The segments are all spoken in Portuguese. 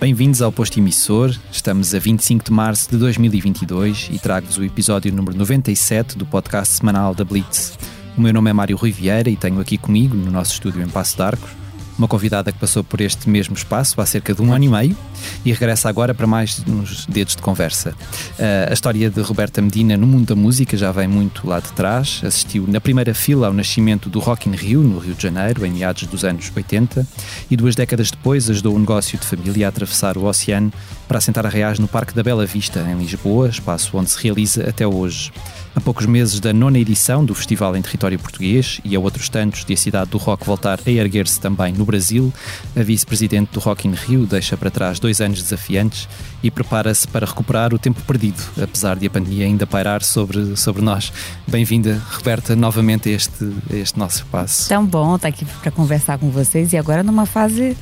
Bem-vindos ao Posto Emissor. Estamos a 25 de março de 2022 e trago-vos o episódio número 97 do podcast semanal da Blitz. O meu nome é Mário Rui Vieira e tenho aqui comigo, no nosso estúdio em Passo de Arcos, uma convidada que passou por este mesmo espaço há cerca de um ano e meio e regressa agora para mais uns dedos de conversa. Uh, a história de Roberta Medina no mundo da música já vem muito lá de trás. Assistiu na primeira fila ao nascimento do Rock in Rio, no Rio de Janeiro, em meados dos anos 80, e duas décadas depois ajudou o negócio de família a atravessar o oceano para assentar reais no Parque da Bela Vista, em Lisboa, espaço onde se realiza até hoje. A poucos meses da nona edição do Festival em Território Português e a outros tantos de a cidade do rock voltar a erguer-se também no Brasil, a vice-presidente do Rock in Rio deixa para trás dois anos desafiantes e prepara-se para recuperar o tempo perdido, apesar de a pandemia ainda pairar sobre, sobre nós. Bem-vinda, Roberta, novamente a este, a este nosso espaço. Tão bom estar aqui para conversar com vocês e agora numa fase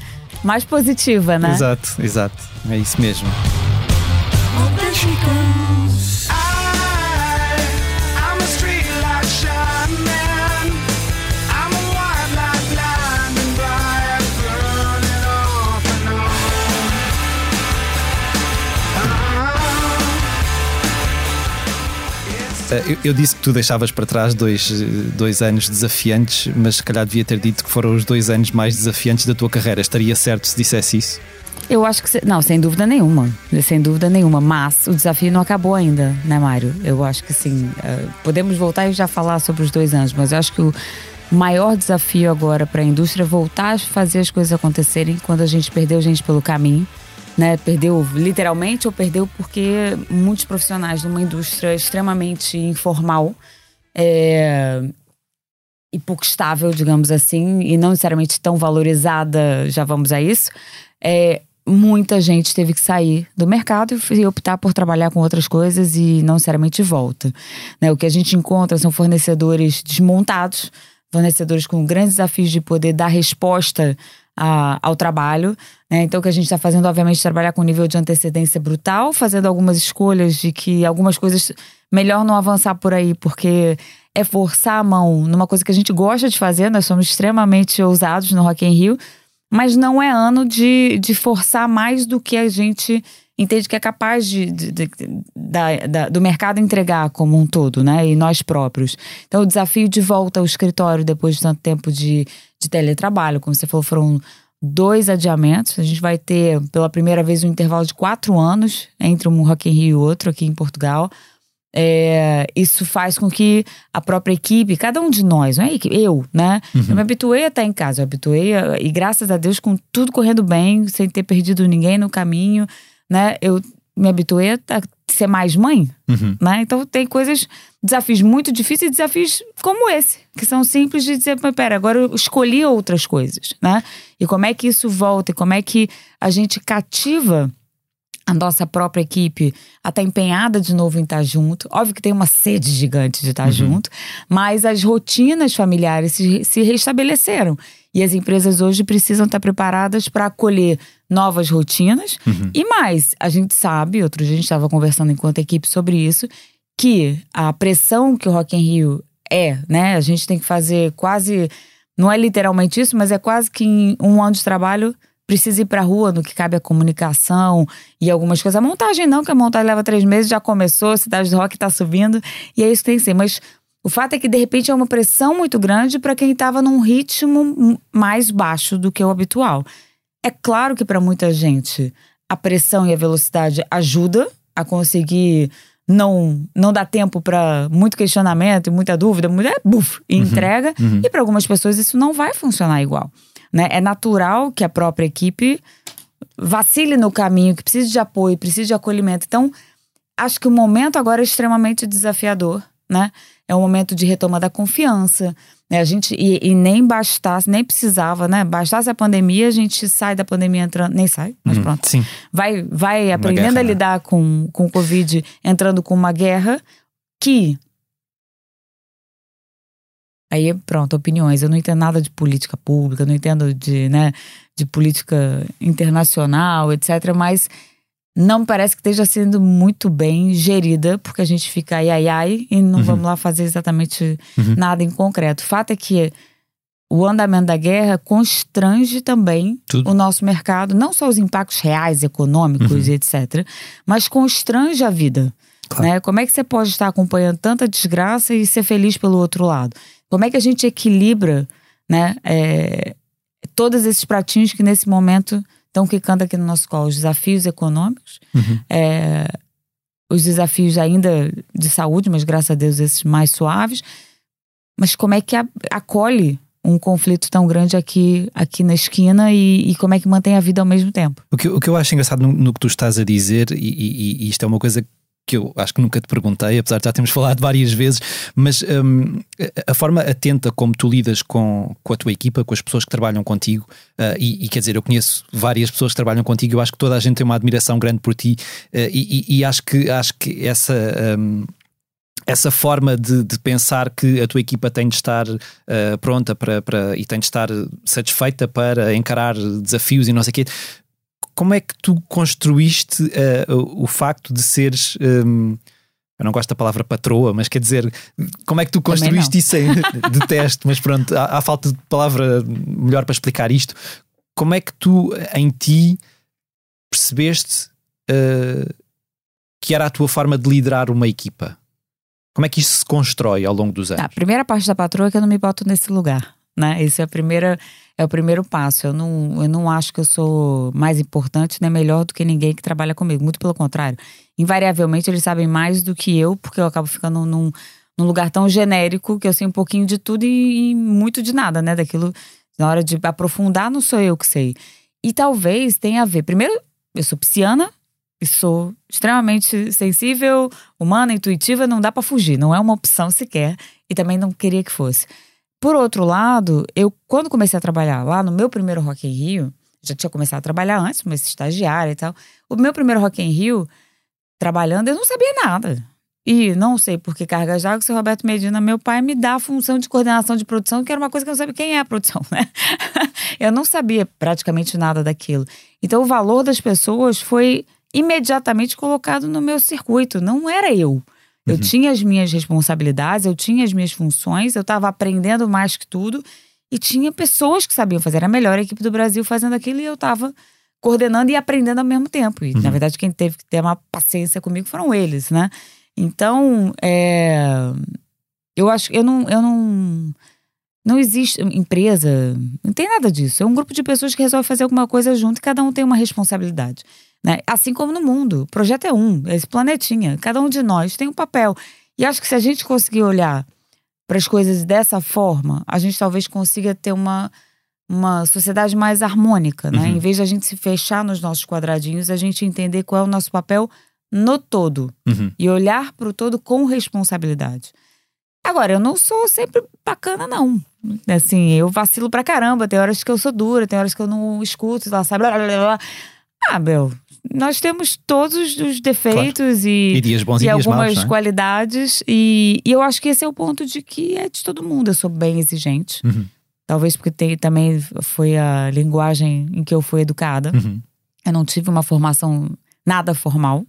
mais positiva, né? Exato, exato. É isso mesmo. Eu, eu, disse que tu deixavas para trás dois, dois anos desafiantes, mas se calhar devia ter dito que foram os dois anos mais desafiantes da tua carreira. Estaria certo se dissesse isso? Eu acho que. Não, sem dúvida nenhuma. Sem dúvida nenhuma. Mas o desafio não acabou ainda, né, Mário? Eu acho que sim. Uh, podemos voltar e já falar sobre os dois anos, mas eu acho que o maior desafio agora para a indústria é voltar a fazer as coisas acontecerem quando a gente perdeu gente pelo caminho né? Perdeu literalmente ou perdeu porque muitos profissionais de uma indústria extremamente informal é, e pouco estável, digamos assim, e não necessariamente tão valorizada, já vamos a isso, é, muita gente teve que sair do mercado e optar por trabalhar com outras coisas e não necessariamente volta. Né? O que a gente encontra são fornecedores desmontados, fornecedores com grandes desafios de poder dar resposta a, ao trabalho. Né? Então, o que a gente está fazendo, obviamente, trabalhar com um nível de antecedência brutal, fazendo algumas escolhas de que algumas coisas melhor não avançar por aí, porque é forçar a mão numa coisa que a gente gosta de fazer, nós somos extremamente ousados no Rock in Rio, mas não é ano de, de forçar mais do que a gente entende que é capaz de, de, de da, da, do mercado entregar como um todo, né? E nós próprios. Então, o desafio de volta ao escritório depois de tanto tempo de, de teletrabalho, como você falou, foram dois adiamentos. A gente vai ter, pela primeira vez, um intervalo de quatro anos entre um Rock in Rio e outro aqui em Portugal. É, isso faz com que a própria equipe, cada um de nós, não é eu, né? Uhum. Eu me habituei a estar em casa, eu habituei, a, e graças a Deus, com tudo correndo bem, sem ter perdido ninguém no caminho, né? Eu me habituei a ser mais mãe, uhum. né? Então tem coisas, desafios muito difíceis e desafios como esse, que são simples de dizer, mas pera, agora eu escolhi outras coisas, né? E como é que isso volta e como é que a gente cativa a nossa própria equipe a estar tá empenhada de novo em estar junto. Óbvio que tem uma sede gigante de estar uhum. junto, mas as rotinas familiares se, se restabeleceram. E as empresas hoje precisam estar preparadas para acolher novas rotinas. Uhum. E mais, a gente sabe, outro dia a gente estava conversando enquanto equipe sobre isso, que a pressão que o Rock in Rio é, né? A gente tem que fazer quase. Não é literalmente isso, mas é quase que em um ano de trabalho precisa ir para a rua no que cabe a comunicação e algumas coisas. A montagem não, que a montagem leva três meses, já começou, a cidade do rock está subindo, e é isso que tem que ser. Mas o fato é que, de repente, é uma pressão muito grande para quem estava num ritmo mais baixo do que o habitual. É claro que, para muita gente, a pressão e a velocidade ajuda a conseguir não não dar tempo para muito questionamento, muita dúvida, muita, é, buf, e uhum, entrega. Uhum. E para algumas pessoas isso não vai funcionar igual. Né? É natural que a própria equipe vacile no caminho, que precise de apoio, precise de acolhimento. Então, acho que o momento agora é extremamente desafiador, né? É um momento de retoma da confiança. Né? A gente, e, e, nem bastasse, nem precisava, né? Bastasse a pandemia, a gente sai da pandemia entrando. Nem sai, mas uhum, pronto. Sim. Vai, vai aprendendo guerra, a né? lidar com, com o Covid, entrando com uma guerra que. Aí, pronto, opiniões. Eu não entendo nada de política pública, não entendo de, né, de política internacional, etc. Mas não me parece que esteja sendo muito bem gerida, porque a gente fica ai ai ai e não uhum. vamos lá fazer exatamente uhum. nada em concreto. O fato é que o andamento da guerra constrange também Tudo. o nosso mercado, não só os impactos reais, econômicos uhum. etc., mas constrange a vida. Claro. Né? Como é que você pode estar acompanhando tanta desgraça e ser feliz pelo outro lado? Como é que a gente equilibra né, é, todos esses pratinhos que nesse momento estão quicando aqui no nosso colo? Os desafios econômicos, uhum. é, os desafios ainda de saúde, mas graças a Deus esses mais suaves. Mas como é que acolhe um conflito tão grande aqui, aqui na esquina e, e, como é que mantém a vida ao mesmo tempo. O que, o que eu acho engraçado no, no que tu estás a dizer, e, e, e, isto é uma coisa que eu acho que nunca te perguntei, apesar de já termos falado várias vezes, mas um, a forma atenta como tu lidas com, com a tua equipa, com as pessoas que trabalham contigo, uh, e, e, quer dizer, eu conheço várias pessoas que trabalham contigo, eu acho que toda a gente tem uma admiração grande por ti, uh, e, e, acho que acho que essa. Um, essa forma de, de, pensar que a tua equipa tem de estar uh, pronta para, para, e tem de estar satisfeita para encarar desafios e não sei o quê. Como é que tu construíste uh, o, facto de seres. Um, eu não gosto da palavra patroa, mas quer dizer, como é que tu construíste isso em detesto, mas pronto, há, há, falta de palavra melhor para explicar isto. Como é que tu, em ti, percebeste uh, que era a tua forma de liderar uma equipa? Como é que isso se constrói ao longo dos anos? A primeira parte da patroa é que eu não me boto nesse lugar, né? Esse é a primeira é o primeiro passo. Eu não, eu não acho que eu sou mais importante nem melhor do que ninguém que trabalha comigo. Muito pelo contrário. Invariavelmente eles sabem mais do que eu, porque eu acabo ficando num, num lugar tão genérico que eu sei um pouquinho de tudo e, e muito de nada, né? Daquilo, na hora de aprofundar, não sou eu que sei. E talvez tenha a ver. Primeiro, eu sou pisciana, e sou extremamente sensível, humana, intuitiva, não dá para fugir, não é uma opção sequer e também não queria que fosse. Por outro lado, eu quando comecei a trabalhar lá no meu primeiro Rock in Rio, já tinha começado a trabalhar antes, mas estagiária e tal. O meu primeiro Rock in Rio, trabalhando, eu não sabia nada. E não sei por que carga já, o seu Roberto Medina, meu pai, me dá a função de coordenação de produção, que era uma coisa que eu não sabia quem é a produção, né? eu não sabia praticamente nada daquilo. Então o valor das pessoas foi imediatamente colocado no meu circuito. Não era eu. Eu uhum. tinha as minhas responsabilidades, eu tinha as minhas funções, eu estava aprendendo mais que tudo e tinha pessoas que sabiam fazer. Era a melhor equipe do Brasil fazendo aquilo e eu estava coordenando e aprendendo ao mesmo tempo. E, uhum. na verdade, quem teve que ter uma paciência comigo foram eles, né? Então, é, eu acho que eu não, eu não. Não existe empresa, não tem nada disso. É um grupo de pessoas que resolve fazer alguma coisa junto e cada um tem uma responsabilidade. Né? Assim como no mundo. O projeto é um, é esse planetinha. Cada um de nós tem um papel. E acho que se a gente conseguir olhar para as coisas dessa forma, a gente talvez consiga ter uma, uma sociedade mais harmônica, né? Uhum. Em vez de a gente se fechar nos nossos quadradinhos, a gente entender qual é o nosso papel no todo uhum. e olhar para o todo com responsabilidade. Agora, eu não sou sempre bacana, não. Assim, eu vacilo pra caramba. Tem horas que eu sou dura, tem horas que eu não escuto, lá, sabe? Blá, blá, blá. Ah, meu, nós temos todos os defeitos claro. e, e, e, algumas maus, é? qualidades. E, e, eu acho que esse é o ponto de que é de todo mundo. Eu sou bem exigente. Uhum. Talvez porque tem, também foi a linguagem em que eu fui educada. Uhum. Eu não tive uma formação nada formal.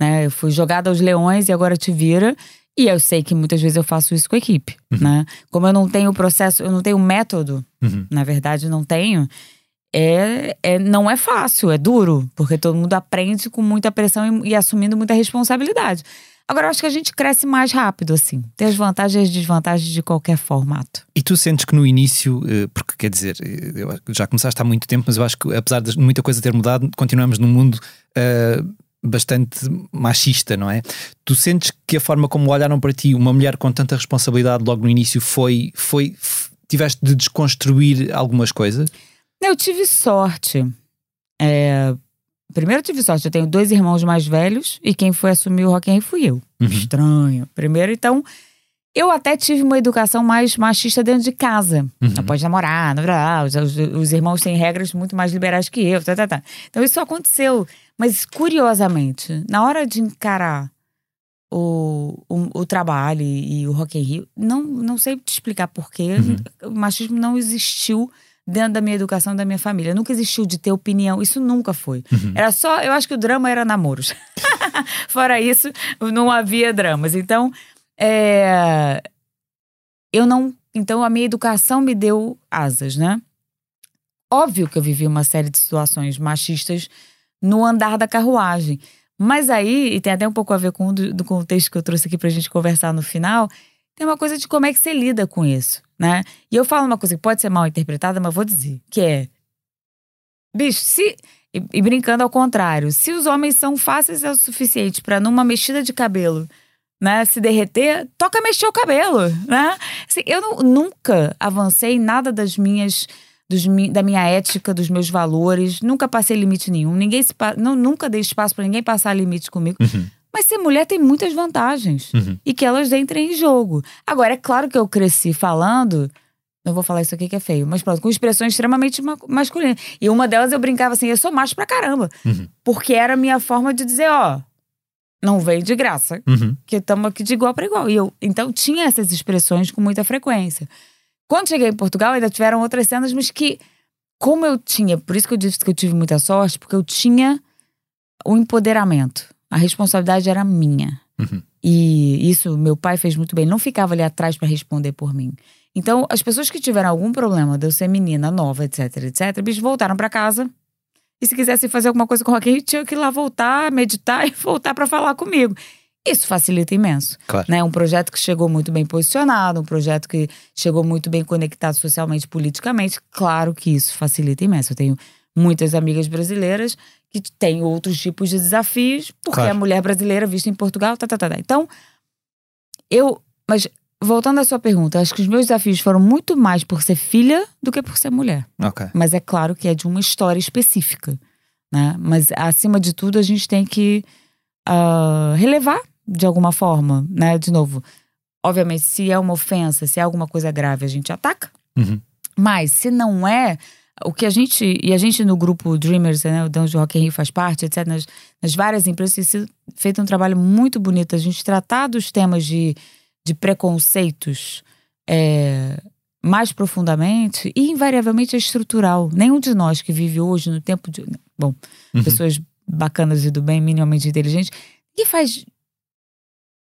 Né? Eu fui jogada aos leões e agora te vira. E eu sei que muitas vezes eu faço isso com a equipe, uhum. né? Como eu não tenho o processo, eu não tenho método, uhum. na verdade não tenho é, é, não é fácil, é duro, porque todo mundo aprende com muita pressão e, e, assumindo muita responsabilidade. Agora, eu acho que a gente cresce mais rápido, assim. Tem as vantagens e as desvantagens de qualquer formato. E tu sentes que no início, eh, porque quer dizer, eh, já começaste há muito tempo, mas eu acho que apesar de muita coisa ter mudado, continuamos num mundo. Uh, bastante machista, não é? Tu sentes que a forma como olharam para ti uma mulher com tanta responsabilidade logo no início foi, foi tiveste de desconstruir algumas coisas? Eu tive sorte. É, primeiro eu tive sorte, eu tenho dois irmãos mais velhos e quem foi assumir o Rock in Rio fui eu. Uhum. Estranho. Primeiro, então, eu até tive uma educação mais machista dentro de casa. Uhum. Não pode namorar, não, não, os, os, os, irmãos têm regras muito mais liberais que eu. Tá, tá, tá. Então isso aconteceu. Mas curiosamente, na hora de encarar o, o, o trabalho e, e, o Rock in Rio, não, não sei te explicar porquê, uhum. o machismo não existiu dentro da minha educação da minha família. Nunca existiu de ter opinião, isso nunca foi. Uhum. Era só, eu acho que o drama era namoros. Fora isso, não havia dramas. Então, é, eu não. Então, a minha educação me deu asas, né? Óbvio que eu vivi uma série de situações machistas no andar da carruagem. Mas aí, e tem até um pouco a ver com o do, do contexto que eu trouxe aqui pra gente conversar no final, tem uma coisa de como é que você lida com isso, né? E eu falo uma coisa que pode ser mal interpretada, mas vou dizer, que é. Bicho, se. E, e brincando ao contrário, se os homens são fáceis o suficiente para numa mexida de cabelo né, se derreter, toca mexer o cabelo, né? Assim, eu não, nunca avancei nada das minhas dos, da minha ética, dos meus valores, nunca passei limite nenhum, ninguém se, não, nunca dei espaço para ninguém passar limite comigo. Uhum. Mas ser mulher tem muitas vantagens uhum. e que elas entrem em jogo. Agora, é claro que eu cresci falando. Não vou falar isso aqui que é feio, mas pronto, com expressões extremamente ma masculinas. E uma delas eu brincava assim: eu sou macho pra caramba. Uhum. Porque era a minha forma de dizer: ó, não veio de graça, uhum. que estamos aqui de igual para igual. E eu, então, tinha essas expressões com muita frequência. Quando cheguei em Portugal, ainda tiveram outras cenas, mas que, como eu tinha, por isso que eu disse que eu tive muita sorte, porque eu tinha o empoderamento. A responsabilidade era minha. Uhum. E isso meu pai fez muito bem. Ele não ficava ali atrás para responder por mim. Então, as pessoas que tiveram algum problema de eu ser menina nova, etc, etc, bicho, voltaram para casa. E se quisesse fazer alguma coisa com alguém, tinha que ir lá voltar, meditar e voltar para falar comigo. Isso facilita imenso. Claro. Né? Um projeto que chegou muito bem posicionado, um projeto que chegou muito bem conectado socialmente, politicamente. Claro que isso facilita imenso. Eu tenho muitas amigas brasileiras que têm outros tipos de desafios, porque claro. a mulher brasileira vista em Portugal, tá, tá, tá, tá. Então, eu. Mas, voltando à sua pergunta, acho que os meus desafios foram muito mais por ser filha do que por ser mulher. Okay. Mas é claro que é de uma história específica. Né? Mas, acima de tudo, a gente tem que uh, relevar de alguma forma, né? De novo, obviamente, se é uma ofensa, se é alguma coisa grave, a gente ataca. Uhum. Mas se não é, o que a gente, e a gente no grupo Dreamers, né, o de Rock in Rio faz parte, etc., nas, nas várias empresas, tem sido feito um trabalho muito bonito. A gente tratar dos temas de, de preconceitos é, mais profundamente e invariavelmente é estrutural. Nenhum de nós que vive hoje no tempo de. Bom, uhum. pessoas bacanas e do bem, minimamente inteligentes, que faz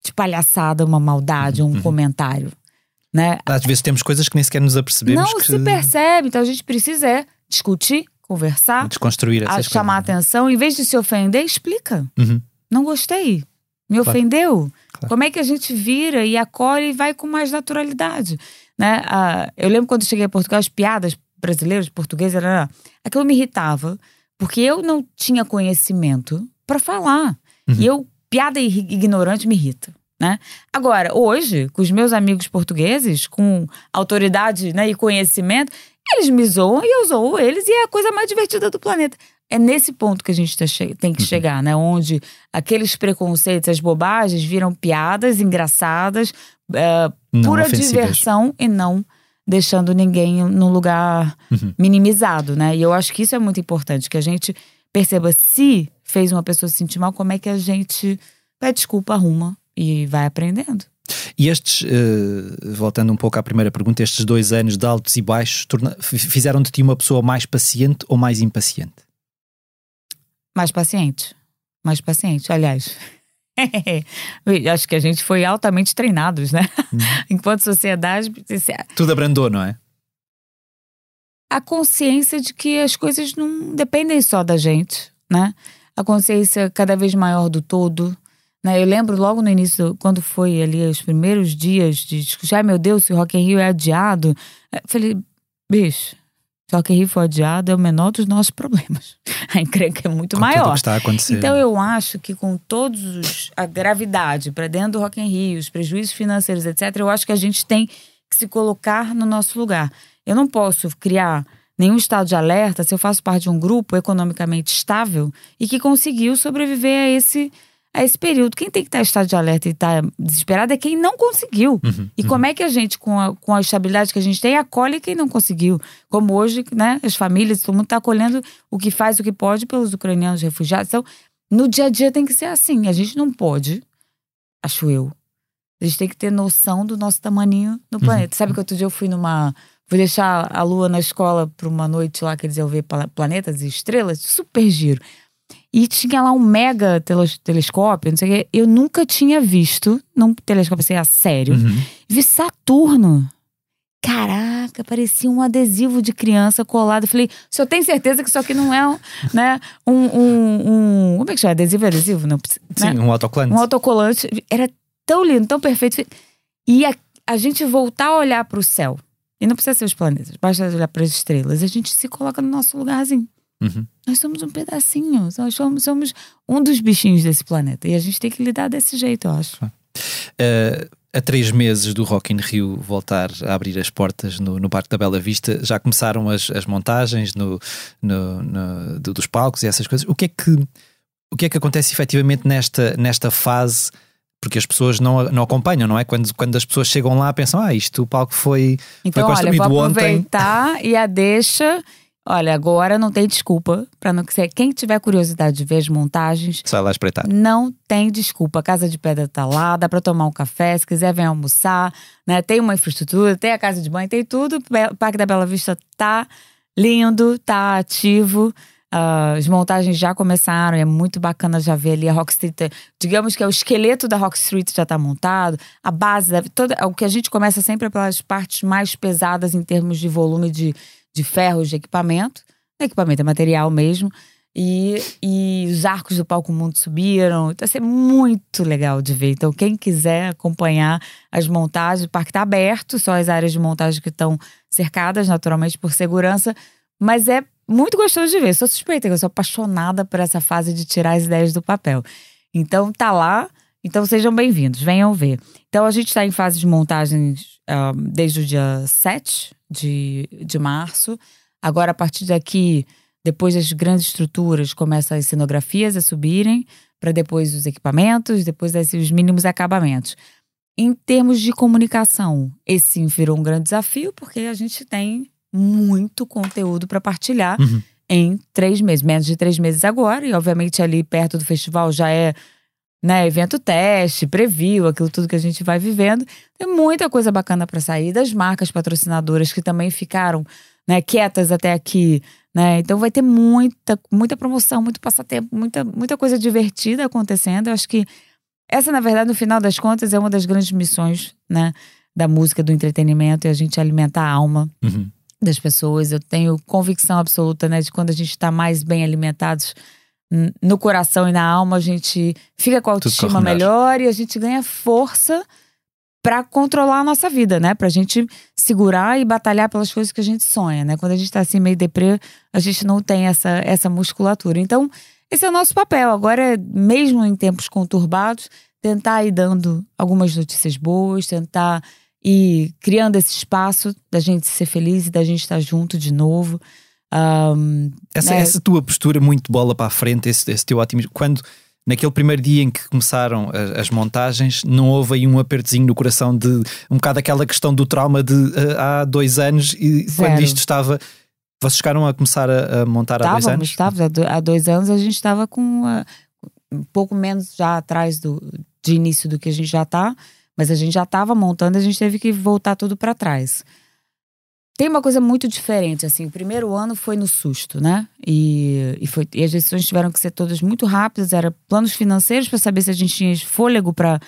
de palhaçada uma maldade, um uhum. comentário. Né? Às vezes temos coisas que nem sequer nos apercebemos. Não que... se percebe, então a gente precisa é discutir, conversar, desconstruir essas chamar coisas. atenção. Em vez de se ofender, explica. Uhum. Não gostei. Me claro. ofendeu. Claro. Como é que a gente vira e acolhe e vai com mais naturalidade? Né? Ah, eu lembro quando cheguei a Portugal, as piadas brasileiras, portuguesas, era, aquilo me irritava, porque eu não tinha conhecimento para falar. Uhum. E eu, piada ignorante me irrita. Né? Agora, hoje, com os meus amigos portugueses, com autoridade né, e conhecimento, eles me zoam e eu zoo eles e é a coisa mais divertida do planeta. É nesse ponto que a gente tá tem que uhum. chegar, né? Onde aqueles preconceitos, as bobagens viram piadas engraçadas, é, pura diversão e não deixando ninguém num lugar uhum. minimizado, né? E eu acho que isso é muito importante, que a gente perceba se fez uma pessoa se sentir mal, como é que a gente pede desculpa, arruma e vai aprendendo. E estes, uh, voltando um pouco à primeira pergunta, estes dois anos de altos e baixos fizeram de ti uma pessoa mais paciente ou mais impaciente? Mais paciente. Mais paciente, aliás. Acho que a gente foi altamente treinados, né? Uhum. Enquanto sociedade. Tudo abrandou, não é? A consciência de que as coisas não dependem só da gente, né? A consciência cada vez maior do todo, né? Eu lembro logo no início, quando foi ali os primeiros dias de discutir, meu Deus, se o Rock in Rio é adiado. Eu falei, bicho, se o Rock in Rio for adiado, é o menor dos nossos problemas. A encrenca é muito com maior. Então eu acho que com todos a gravidade para dentro do Rock in Rio, os prejuízos financeiros, etc., eu acho que a gente tem que se colocar no nosso lugar. Eu não posso criar nenhum estado de alerta se eu faço parte de um grupo economicamente estável e que conseguiu sobreviver a esse a esse período. Quem tem que estar em estado de alerta e estar desesperado é quem não conseguiu. Uhum, e uhum. como é que a gente, com a, com a estabilidade que a gente tem, acolhe quem não conseguiu? Como hoje, né, as famílias, todo mundo está acolhendo o que faz, o que pode pelos ucranianos refugiados. Então, no dia a dia tem que ser assim. A gente não pode, acho eu. A gente tem que ter noção do nosso tamaninho no uhum. planeta. Sabe que outro dia eu fui numa Fui deixar a Lua na escola para uma noite lá que eles iam ver planetas e estrelas, super giro. E tinha lá um mega telescópio, não sei o quê. Eu nunca tinha visto num telescópio assim, a sério. Uhum. Vi Saturno. Caraca, parecia um adesivo de criança colado. Eu falei, o senhor tem certeza que isso aqui não é um, né, um, um, um Como é que chama? Adesivo adesivo? Não, né? Sim, um autocolante. Um autocolante. Era tão lindo, tão perfeito. E a, a gente voltar a olhar para o céu. E não precisa ser os planetas, basta olhar para as estrelas. A gente se coloca no nosso lugarzinho. Uhum. Nós somos um pedacinho, nós somos, somos um dos bichinhos desse planeta. E a gente tem que lidar desse jeito, eu acho. Uh, a três meses do Rock in Rio voltar a abrir as portas no, no Parque da Bela Vista, já começaram as, as montagens no, no, no do, dos palcos e essas coisas. O que é que, o que, é que acontece efetivamente nesta, nesta fase? Porque as pessoas não, não acompanham, não é? Quando, quando as pessoas chegam lá pensam, ah, isto o palco foi, então, foi construído olha, vou aproveitar ontem. e a deixa Olha, agora não tem desculpa para não ser. Quem tiver curiosidade de ver as montagens, sai lá espreitar. Não tem desculpa. A Casa de Pedra tá lá, dá para tomar um café, se quiser vem almoçar, né? Tem uma infraestrutura, tem a casa de banho, tem tudo. O Parque da Bela Vista tá lindo, tá ativo. Uh, as montagens já começaram, é muito bacana já ver ali a Rock Street. Digamos que é o esqueleto da Rock Street já está montado, a base, toda, o que a gente começa sempre é pelas partes mais pesadas em termos de volume de, de ferros de equipamento. Equipamento é material mesmo. E, e os arcos do Palco Mundo subiram. Então, vai ser muito legal de ver. Então, quem quiser acompanhar as montagens, o parque está aberto, só as áreas de montagem que estão cercadas, naturalmente, por segurança. Mas é muito gostoso de ver. Sou suspeita, eu sou apaixonada por essa fase de tirar as ideias do papel. Então, tá lá. Então, sejam bem-vindos, venham ver. Então, a gente está em fase de montagens uh, desde o dia 7 de, de março. Agora, a partir daqui, depois das grandes estruturas, começam as cenografias a subirem, para depois os equipamentos, depois os mínimos acabamentos. Em termos de comunicação, esse sim virou um grande desafio, porque a gente tem muito conteúdo para partilhar uhum. em três meses, menos de três meses agora, e obviamente ali perto do festival já é né, evento teste, preview, aquilo tudo que a gente vai vivendo. Tem muita coisa bacana para sair das marcas patrocinadoras que também ficaram né, quietas até aqui. Né? Então vai ter muita, muita promoção, muito passatempo, muita, muita coisa divertida acontecendo. Eu acho que essa, na verdade, no final das contas, é uma das grandes missões né, da música, do entretenimento, é a gente alimentar a alma. Uhum. Das pessoas, eu tenho convicção absoluta né, de quando a gente está mais bem alimentados, no coração e na alma, a gente fica com a autoestima melhor e a gente ganha força para controlar a nossa vida, né? Pra gente segurar e batalhar pelas coisas que a gente sonha, né? Quando a gente tá assim meio deprê, a gente não tem essa, essa musculatura. Então, esse é o nosso papel. Agora, mesmo em tempos conturbados, tentar ir dando algumas notícias boas, tentar ir criando esse espaço da gente ser feliz e da gente estar junto de novo. Um, essa, né? essa tua postura muito bola para a frente, esse, esse teu otimismo, quando naquele primeiro dia em que começaram as, as, montagens, não houve aí um apertozinho no coração de um bocado aquela questão do trauma de uh, há dois anos e Zero. quando isto estava. Vocês chegaram a começar a, a montar Estávamos, há dois anos? Estávamos, há dois anos a gente estava com uh, um pouco menos já atrás do, de início do que a gente já está, mas a gente já estava montando, a gente teve que voltar tudo para trás. Tem uma coisa muito diferente, assim. O primeiro ano foi no susto, né? E, e, foi, e as decisões tiveram que ser todas muito rápidas. Era planos financeiros para saber se a gente tinha fôlego para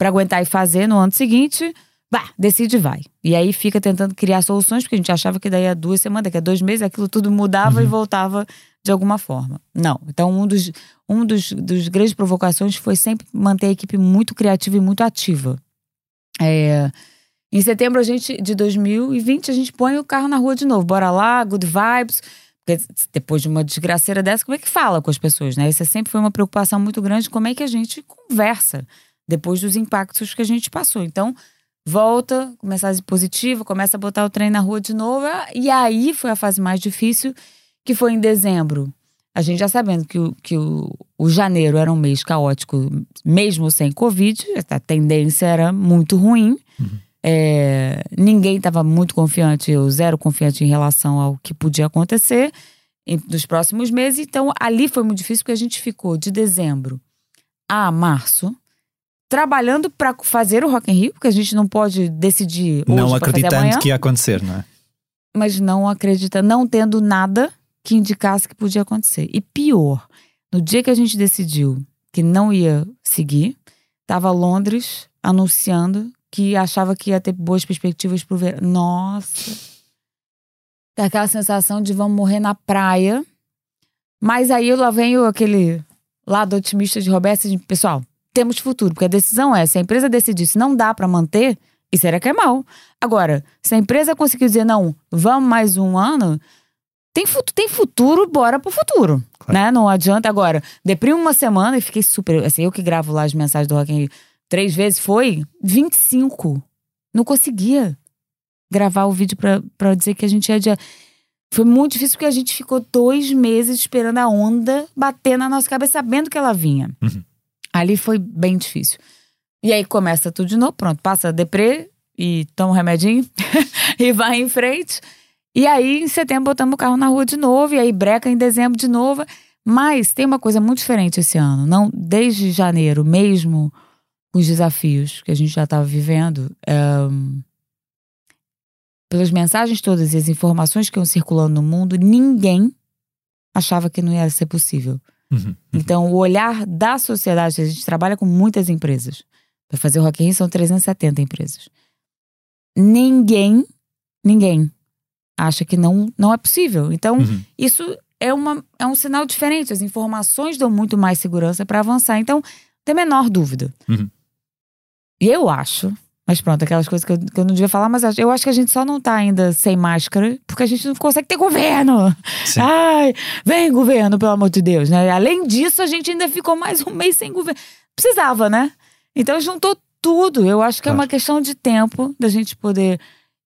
aguentar e fazer no ano seguinte. Bah, decide e vai. E aí fica tentando criar soluções, porque a gente achava que daí a duas semanas, daqui a dois meses, aquilo tudo mudava uhum. e voltava de alguma forma. Não. Então, um dos, um dos, dos grandes provocações foi sempre manter a equipe muito criativa e muito ativa. É em setembro a gente, de 2020, a gente põe o carro na rua de novo. Bora lá, good vibes. Porque depois de uma desgraceira dessa, como é que fala com as pessoas, né? Isso sempre foi uma preocupação muito grande, como é que a gente conversa depois dos impactos que a gente passou. Então, volta, mensagem positiva, começa a botar o trem na rua de novo. E aí foi a fase mais difícil, que foi em dezembro. A gente já sabendo que o, que o, o janeiro era um mês caótico, mesmo sem Covid, a tendência era muito ruim. Uhum. É, ninguém estava muito confiante, eu zero confiante em relação ao que podia acontecer em, nos próximos meses. Então, ali foi muito difícil porque a gente ficou de dezembro a março trabalhando para fazer o Rock in Rio, porque a gente não pode decidir hoje Não acreditando que ia acontecer, não é? mas não acredita, não tendo nada que indicasse que podia acontecer. E pior, no dia que a gente decidiu que não ia seguir, estava Londres anunciando que achava que ia ter boas perspectivas pro verão. Nossa! Aquela sensação de vamos morrer na praia. Mas aí lá vem aquele lado otimista de Roberto, de, pessoal, temos futuro, porque a decisão é, se a empresa decidir se não dá para manter, isso era que é mal. Agora, se a empresa conseguir dizer não, vamos mais um ano, tem, futuro, tem futuro, bora pro futuro, claro. né? Não adianta agora. Deprimo uma semana e fiquei super, assim, eu que gravo lá as mensagens do Rock in Rio, três vezes foi 25. Não conseguia gravar o vídeo para dizer que a gente ia. De... Foi muito difícil porque a gente ficou dois meses esperando a onda bater na nossa cabeça, sabendo que ela vinha. Uhum. Ali foi bem difícil. E aí começa tudo de novo, pronto, passa a deprê e toma um remedinho e vai em frente. E aí, em setembro, botamos o carro na rua de novo, e aí breca em dezembro de novo. Mas tem uma coisa muito diferente esse ano. Não, desde janeiro, mesmo os desafios que a gente já estava vivendo, um, pelas mensagens todas e as informações que iam circulando no mundo, ninguém achava que não ia ser possível. Uhum, uhum. Então, o olhar da sociedade, a gente trabalha com muitas empresas. Para fazer o Rock in Rio são 370 empresas. Ninguém, ninguém acha que não, não é possível. Então, uhum. isso é, uma, é um sinal diferente. As informações dão muito mais segurança para avançar. Então, tem menor dúvida. Uhum. E eu acho, mas pronto, aquelas coisas que eu, que eu não devia falar, mas eu acho que a gente só não tá ainda sem máscara porque a gente não consegue ter governo. Sim. Ai, vem governo, pelo amor de Deus, né? Além disso, a gente ainda ficou mais um mês sem governo. Precisava, né? Então juntou tudo. Eu acho que claro. é uma questão de tempo da gente poder.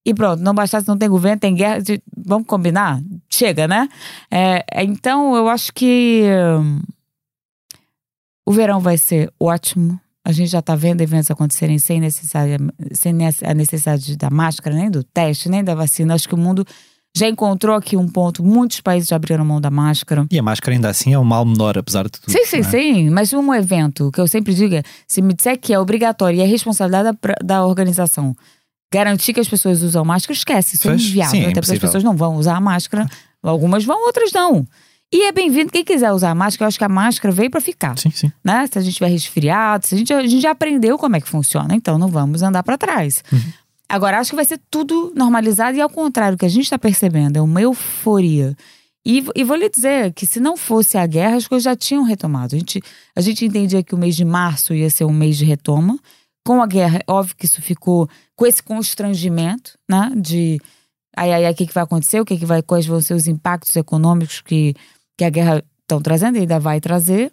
E pronto, não bastasse, não tem governo, tem guerra. De... Vamos combinar? Chega, né? É, então, eu acho que. Hum, o verão vai ser ótimo. A gente já está vendo eventos acontecerem sem, sem a necessidade da máscara, nem do teste, nem da vacina. Acho que o mundo já encontrou aqui um ponto. Muitos países já abriram mão da máscara. E a máscara ainda assim é um mal menor, apesar de tudo. Sim, sim, é? sim. Mas um evento, que eu sempre digo é: se me disser que é obrigatório e é responsabilidade da, da organização garantir que as pessoas usam máscara, esquece. Isso é inviável. Sim, é até porque as pessoas não vão usar a máscara. Algumas vão, outras não. E é bem-vindo quem quiser usar máscara. Eu acho que a máscara veio para ficar. Sim, sim. Né? Se a gente tiver resfriado, se a, gente, a gente já aprendeu como é que funciona. Então não vamos andar para trás. Uhum. Agora, acho que vai ser tudo normalizado e ao contrário, o que a gente está percebendo é uma euforia. E, e, vou lhe dizer que se não fosse a guerra, as coisas já tinham retomado. A gente, a gente entendia que o mês de março ia ser um mês de retoma. Com a guerra, é óbvio que isso ficou com esse constrangimento, né? De ai, ai, ai, o que, que vai acontecer, o que, que vai, quais vão ser os impactos econômicos que que a guerra estão trazendo e ainda vai trazer.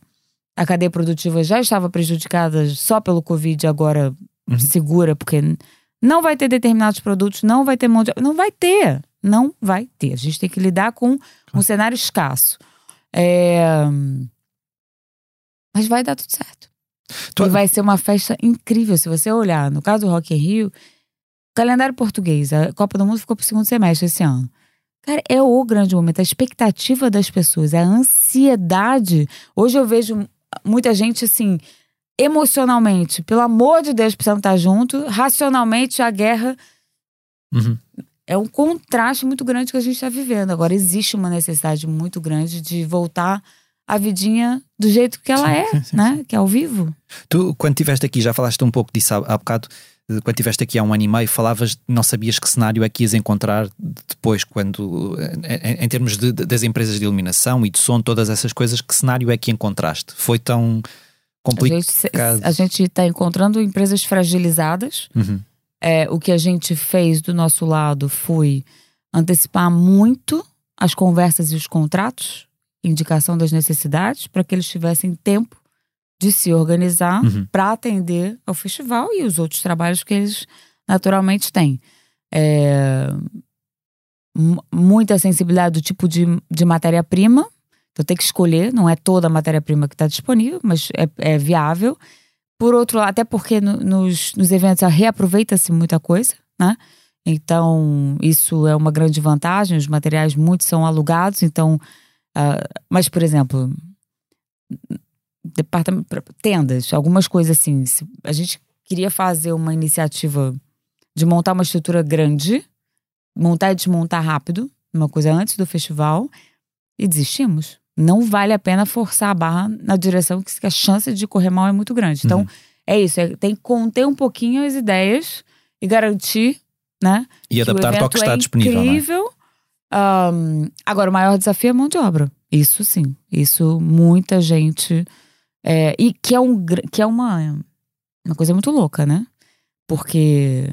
A cadeia produtiva já estava prejudicada só pelo Covid, agora uhum. segura, porque não vai ter determinados produtos, não vai ter mão de... Não vai ter, não vai ter. A gente tem que lidar com um cenário escasso. É... Mas vai dar tudo certo. Tu... E vai ser uma festa incrível. Se você olhar, no caso do Rock in Rio, calendário português, a Copa do Mundo ficou para o segundo semestre esse ano. Cara, é o grande momento, a expectativa das pessoas, a ansiedade. Hoje eu vejo muita gente assim, emocionalmente, pelo amor de Deus, precisando estar junto, racionalmente a guerra. Uhum. É um contraste muito grande que a gente está vivendo. Agora, existe uma necessidade muito grande de voltar a vidinha do jeito que ela sim, é, sim, sim, né? Que é ao vivo. Tu, quando estiveste aqui, já falaste um pouco disso há, há bocado quando estiveste aqui há um ano e meio, falavas, não sabias que cenário é que ias encontrar depois, quando, em, em termos de, das empresas de iluminação e de som, todas essas coisas, que cenário é que encontraste? Foi tão complicado? A gente está encontrando empresas fragilizadas. Uhum. É, o que a gente fez do nosso lado foi antecipar muito as conversas e os contratos, indicação das necessidades, para que eles tivessem tempo de se organizar uhum. para atender ao festival e os outros trabalhos que eles naturalmente têm. É, muita sensibilidade do tipo de, de matéria-prima. Então tem que escolher, não é toda a matéria-prima que está disponível, mas é, é, viável. Por outro lado, até porque no, nos, nos eventos reaproveita-se muita coisa, né? Então, isso é uma grande vantagem. Os materiais, muitos são alugados. Então, uh, mas, por exemplo, departamento, tendas, algumas coisas assim. A gente queria fazer uma iniciativa de montar uma estrutura grande, montar e desmontar rápido, uma coisa antes do festival, e desistimos. Não vale a pena forçar a barra na direção que a chance de correr mal é muito grande. Então, uhum. é isso, é, tem que conter um pouquinho as ideias e garantir, né? E adaptar o, o que está é disponível. Incrível. Né? Um, agora, o maior desafio é mão de obra. Isso sim. Isso muita gente. É, e que é, um, que é uma, uma coisa muito louca, né? Porque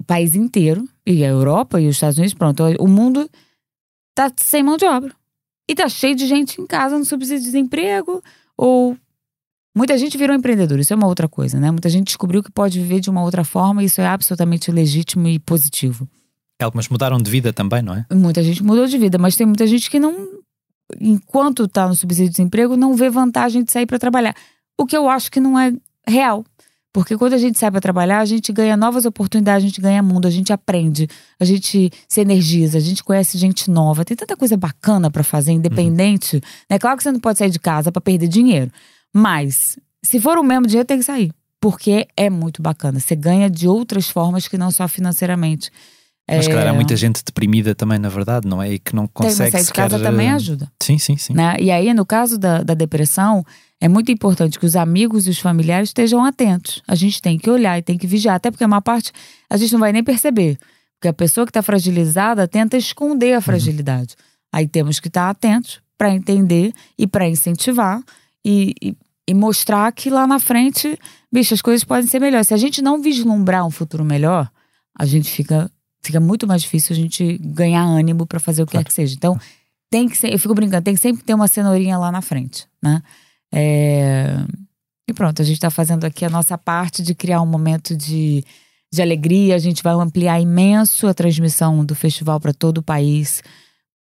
o país inteiro, e a Europa e os Estados Unidos, pronto, o mundo tá sem mão de obra. E tá cheio de gente em casa no subsídio de desemprego, ou muita gente virou empreendedor, isso é uma outra coisa, né? Muita gente descobriu que pode viver de uma outra forma, e isso é absolutamente legítimo e positivo. Algumas mudaram de vida também, não é? Muita gente mudou de vida, mas tem muita gente que não, enquanto está no subsídio de desemprego, não vê vantagem de sair para trabalhar. O que eu acho que não é real. Porque quando a gente sai para trabalhar, a gente ganha novas oportunidades, a gente ganha mundo, a gente aprende, a gente se energiza, a gente conhece gente nova. Tem tanta coisa bacana para fazer, independente. Uhum. É claro que você não pode sair de casa para perder dinheiro. Mas, se for o mesmo dinheiro, tem que sair. Porque é muito bacana. Você ganha de outras formas que não só financeiramente. Mas, é... claro, há muita gente deprimida também, na verdade, não é? E que não consegue sair de casa sequer... também ajuda. Sim, sim, sim. Né? E aí, no caso da, da depressão, é muito importante que os amigos e os familiares estejam atentos. A gente tem que olhar e tem que vigiar, até porque uma parte a gente não vai nem perceber. Porque a pessoa que está fragilizada tenta esconder a uhum. fragilidade. Uhum. Aí temos que estar tá atentos para entender e para incentivar e, e, e, mostrar que lá na frente, bicho, as coisas podem ser melhores. Se a gente não vislumbrar um futuro melhor, a gente fica fica muito mais difícil a gente ganhar ânimo para fazer o que claro. quer que seja. Então, tem que ser, eu fico brincando, tem que sempre ter uma cenourinha lá na frente, né? É... E pronto, a gente está fazendo aqui a nossa parte de criar um momento de, de alegria. A gente vai ampliar imenso a transmissão do festival para todo o país,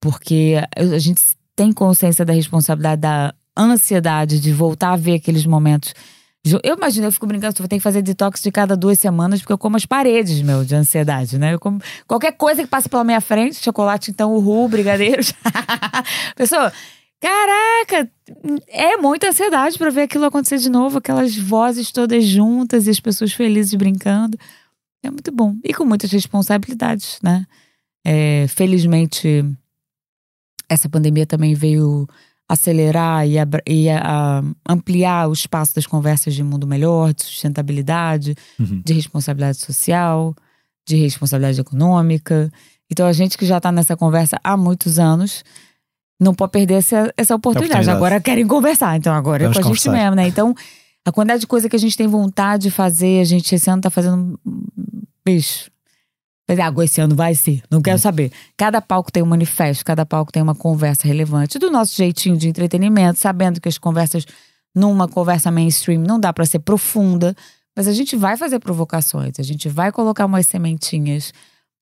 porque a gente tem consciência da responsabilidade, da ansiedade de voltar a ver aqueles momentos eu imagino, eu fico brincando, vou ter que fazer detox de cada duas semanas, porque eu como as paredes, meu, de ansiedade, né? Eu como qualquer coisa que passe pela minha frente, chocolate, então, uhul, brigadeiros. Pessoa, caraca, é muita ansiedade para ver aquilo acontecer de novo, aquelas vozes todas juntas e as pessoas felizes brincando. É muito bom. E com muitas responsabilidades, né? É, felizmente, essa pandemia também veio acelerar e, e a, ampliar o espaço das conversas de mundo melhor, de sustentabilidade, uhum. de responsabilidade social, de responsabilidade econômica. Então a gente que já está nessa conversa há muitos anos não pode perder essa, essa oportunidade. oportunidade. Agora querem conversar, então agora Vamos é com a gente mesmo, né? Então a quantidade de coisa que a gente tem vontade de fazer, a gente esse ano tá fazendo. Bicho, mas água esse ano vai ser, não quero hum. saber. Cada palco tem um manifesto, cada palco tem uma conversa relevante, do nosso jeitinho de entretenimento, sabendo que as conversas numa conversa mainstream não dá para ser profunda, mas a gente vai fazer provocações, a gente vai colocar umas sementinhas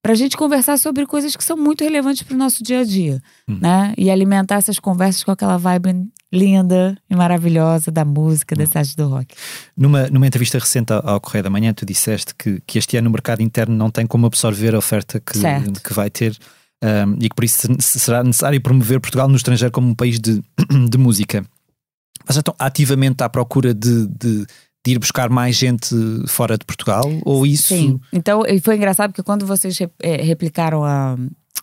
para a gente conversar sobre coisas que são muito relevantes para o nosso dia a dia, hum. né? E alimentar essas conversas com aquela vibe linda e maravilhosa da música, da cidade do rock. Numa, numa entrevista recente ao Correio da Manhã, tu disseste que, que este ano o mercado interno não tem como absorver a oferta que, que vai ter um, e que por isso será necessário promover Portugal no estrangeiro como um país de, de música. Mas estão ativamente à procura de, de de ir buscar mais gente fora de Portugal? Ou isso. Sim. Então, foi engraçado porque quando vocês eh, replicaram a,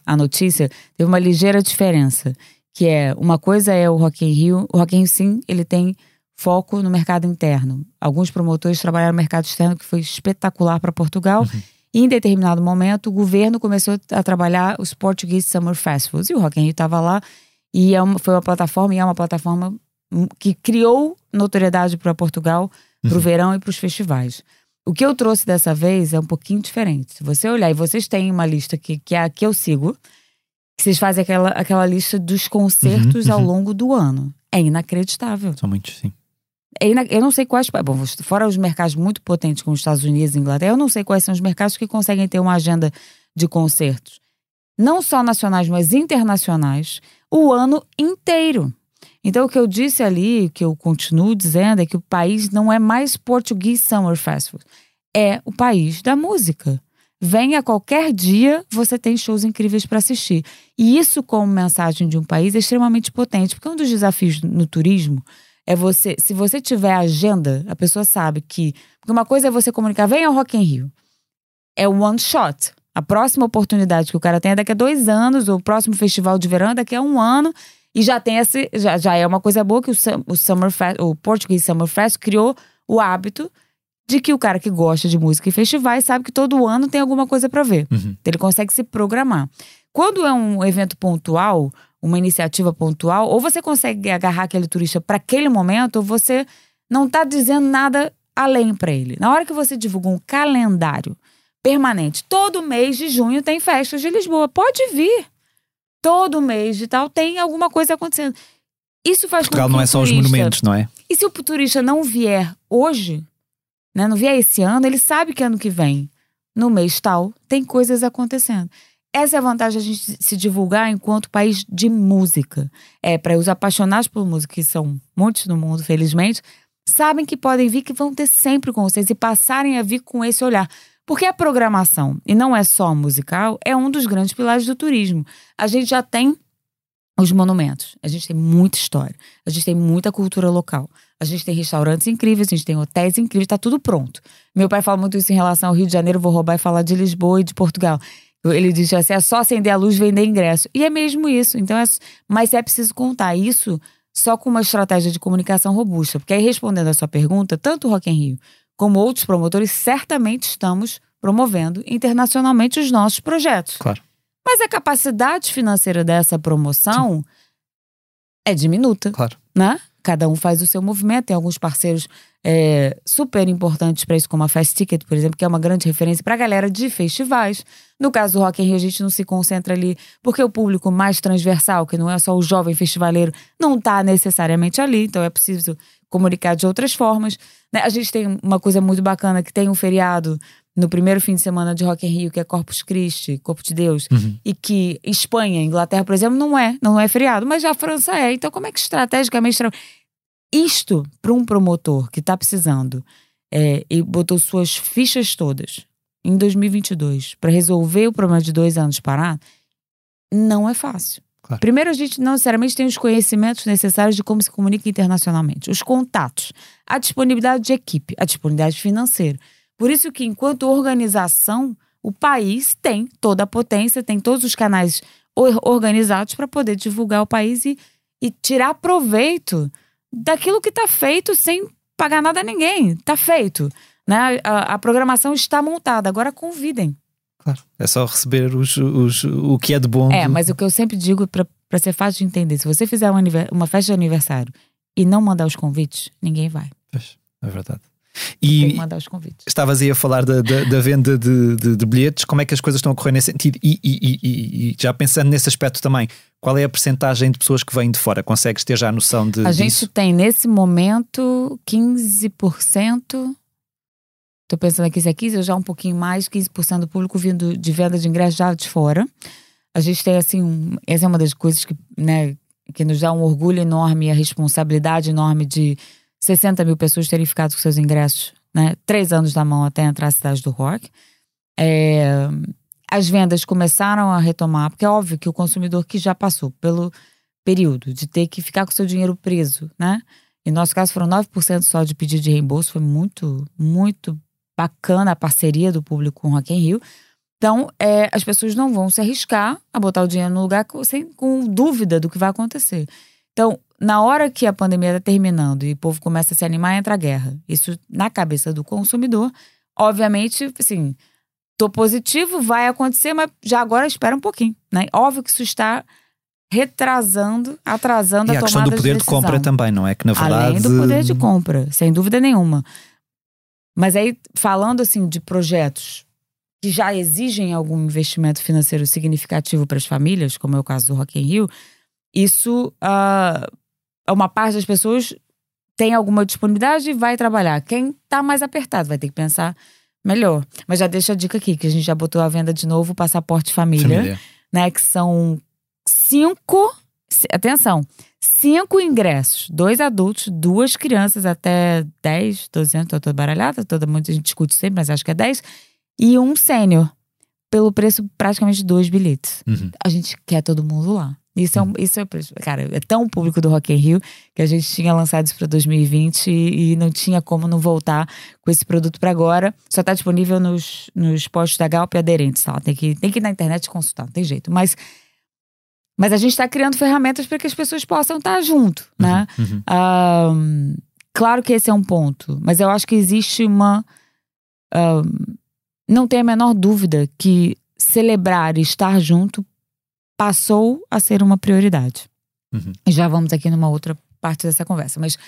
a notícia, teve uma ligeira diferença que é uma coisa é o Rock in Rio, o Rock in Rio sim, ele tem foco no mercado interno. Alguns promotores trabalharam no mercado externo que foi espetacular para Portugal. Uhum. E em determinado momento, o governo começou a trabalhar os Portuguese Summer Festivals. E o Rock in Rio estava lá e é uma, foi uma plataforma, e é uma plataforma que criou notoriedade para Portugal, para o uhum. verão e para os festivais. O que eu trouxe dessa vez é um pouquinho diferente. Se você olhar, e vocês têm uma lista que, que é a que eu sigo, que vocês fazem aquela, aquela lista dos concertos uhum, uhum. ao longo do ano. É inacreditável. São muitos, sim. É ina... Eu não sei quais. Bom, fora os mercados muito potentes como os Estados Unidos e Inglaterra, eu não sei quais são os mercados que conseguem ter uma agenda de concertos. Não só nacionais, mas internacionais, o ano inteiro. Então, o que eu disse ali, que eu continuo dizendo, é que o país não é mais Portuguese Summer Festival. É o país da música. Venha qualquer dia, você tem shows incríveis para assistir. E isso, como mensagem de um país, é extremamente potente, porque um dos desafios no turismo é você, se você tiver agenda, a pessoa sabe que. Porque uma coisa é você comunicar, venha ao Rock in Rio. É one shot. A próxima oportunidade que o cara tem é daqui a dois anos, o próximo festival de verão é daqui a um ano. E já tem esse. Já, já é uma coisa boa que o, o Summer Fest, o Portuguese Summer Fest criou o hábito de que o cara que gosta de música e festivais sabe que todo ano tem alguma coisa para ver. Uhum. Então ele consegue se programar. Quando é um evento pontual, uma iniciativa pontual, ou você consegue agarrar aquele turista para aquele momento, ou você não tá dizendo nada além para ele. Na hora que você divulga um calendário permanente, todo mês de junho tem festas de Lisboa, pode vir. Todo mês de tal tem alguma coisa acontecendo. Isso faz Portugal com que não é só turista, os monumentos, não é? E se o turista não vier hoje, né, não vier esse ano, ele sabe que ano que vem, no mês tal, tem coisas acontecendo. Essa é a vantagem de a gente se divulgar enquanto país de música. É, para os apaixonados por música, que são muitos no mundo, felizmente, sabem que podem vir, que vão ter sempre com vocês e passarem a vir com esse olhar. Porque a programação, e não é só musical, é um dos grandes pilares do turismo. A gente já tem os monumentos, a gente tem muita história, a gente tem muita cultura local, a gente tem restaurantes incríveis, a gente tem hotéis incríveis, está tudo pronto. Meu pai fala muito isso em relação ao Rio de Janeiro, vou roubar e falar de Lisboa e de Portugal. Ele diz assim: é só acender a luz, vender ingresso. E é mesmo isso. Então, é, mas é preciso contar isso só com uma estratégia de comunicação robusta. Porque aí, respondendo a sua pergunta, tanto o Rock in Rio como outros promotores, certamente estamos promovendo internacionalmente os nossos projetos. Claro. Mas a capacidade financeira dessa promoção Sim. é diminuta. Claro. Né? Cada um faz o seu movimento. Tem alguns parceiros é, super importantes para isso, como a Fast Ticket, por exemplo, que é uma grande referência para a galera de festivais. No caso do Rock in Rio, a gente não se concentra ali, porque o público mais transversal, que não é só o jovem festivaleiro, não está necessariamente ali, então é preciso comunicar de outras formas. Né? A gente tem uma coisa muito bacana, que tem um feriado no primeiro fim de semana de Rock in Rio, que é Corpus Christi, Corpo de Deus, uhum. e que Espanha, Inglaterra, por exemplo, não é, não é feriado, mas já a França é. Então, como é que estrategicamente isto para um promotor que está precisando é, e botou suas fichas todas em 2022 para resolver o problema de dois anos parar, não é fácil. Claro. Primeiro, a gente não necessariamente tem os conhecimentos necessários de como se comunica internacionalmente, os contatos, a disponibilidade de equipe, a disponibilidade financeira. Por isso que, enquanto organização, o país tem toda a potência, tem todos os canais organizados para poder divulgar o país e, e tirar proveito daquilo que está feito sem pagar nada a ninguém. Está feito. Né? A, a, programação está montada. Agora convidem. Claro. É só receber os, os, o que é de bom. É, mas o que eu sempre digo para ser fácil de entender: se você fizer uma, uma festa de aniversário e não mandar os convites, ninguém vai. É verdade. E estavas aí a falar da, da, da venda de, de, de, bilhetes, como é que as coisas estão a correr nesse sentido? E, e, e, e, já pensando nesse aspecto também, qual é a percentagem de pessoas que vêm de fora? Consegues ter já a noção de. A disso? gente tem nesse momento 15%. Estou pensando aqui se é 15, já um pouquinho mais, 15% do público vindo de venda de ingressos já de fora. A gente tem assim, um, essa é uma das coisas que, né, que nos dá um orgulho enorme e a responsabilidade enorme de 60 mil pessoas terem ficado com seus ingressos, né? Três anos da mão até entrar à cidade do rock. É, as vendas começaram a retomar, porque é óbvio que o consumidor que já passou pelo período de ter que ficar com seu dinheiro preso, né? Em nosso caso foram 9% só de pedido de reembolso, foi muito, muito bacana a parceria do público com o Rock in Rio. Então, é, as pessoas não vão se arriscar a botar o dinheiro no lugar com, sem, com dúvida do que vai acontecer. Então, na hora que a pandemia está terminando e o povo começa a se animar, entra a guerra. Isso na cabeça do consumidor, obviamente, assim, tô positivo, vai acontecer, mas já agora espera um pouquinho, né? Óbvio que isso está retrasando, atrasando e a, a questão do poder de, de, compra também, não é? Que na verdade. Além do poder de compra, sem dúvida nenhuma. Mas aí, falando assim de projetos que já exigem algum investimento financeiro significativo para as famílias, como é o caso do Rock in Rio, isso uh, uma parte das pessoas tem alguma disponibilidade e vai trabalhar. Quem está mais apertado vai ter que pensar melhor. Mas já deixa a dica aqui, que a gente já botou à venda de novo o passaporte família, família. né? Que são cinco. Atenção, cinco ingressos, dois adultos, duas crianças até 10, 12 anos, tô toda baralhada, toda muita gente discute sempre, mas acho que é 10, e um sênior, pelo preço praticamente de dois bilhetes. Uhum. A gente quer todo mundo lá. Isso é, um, isso é, cara, é tão público do Rock in Rio que a gente tinha lançado isso para 2020 e, e, não tinha como não voltar com esse produto para agora. Só está disponível nos, nos postos da Galp e aderentes, tá? Tem que, tem que ir na internet consultar, não tem jeito. Mas, mas a gente está criando ferramentas para que as pessoas possam estar tá junto, né? Uhum. Um, claro que esse é um ponto, mas eu acho que existe uma. Um, não tem a menor dúvida que celebrar e estar junto passou a ser uma prioridade. Uhum. Já vamos aqui numa outra parte dessa conversa. Mas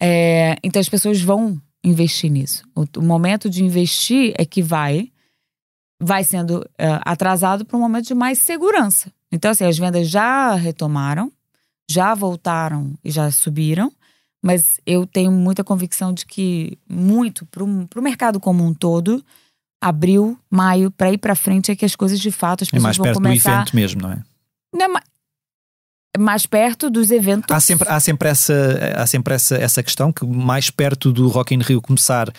é, então as pessoas vão investir nisso. O, o, momento de investir é que vai vai sendo uh, atrasado para um momento de mais segurança. Então, assim, as vendas já retomaram, já voltaram e já subiram, mas eu tenho muita convicção de que muito para o mercado como um todo, abril, maio, para ir para frente é que as coisas de fato as pessoas é mais vão perto começar. do evento mesmo, não é? Não, é mais perto dos eventos. Há sempre, há sempre, essa, há sempre essa, essa questão que mais perto do Rock in Rio começar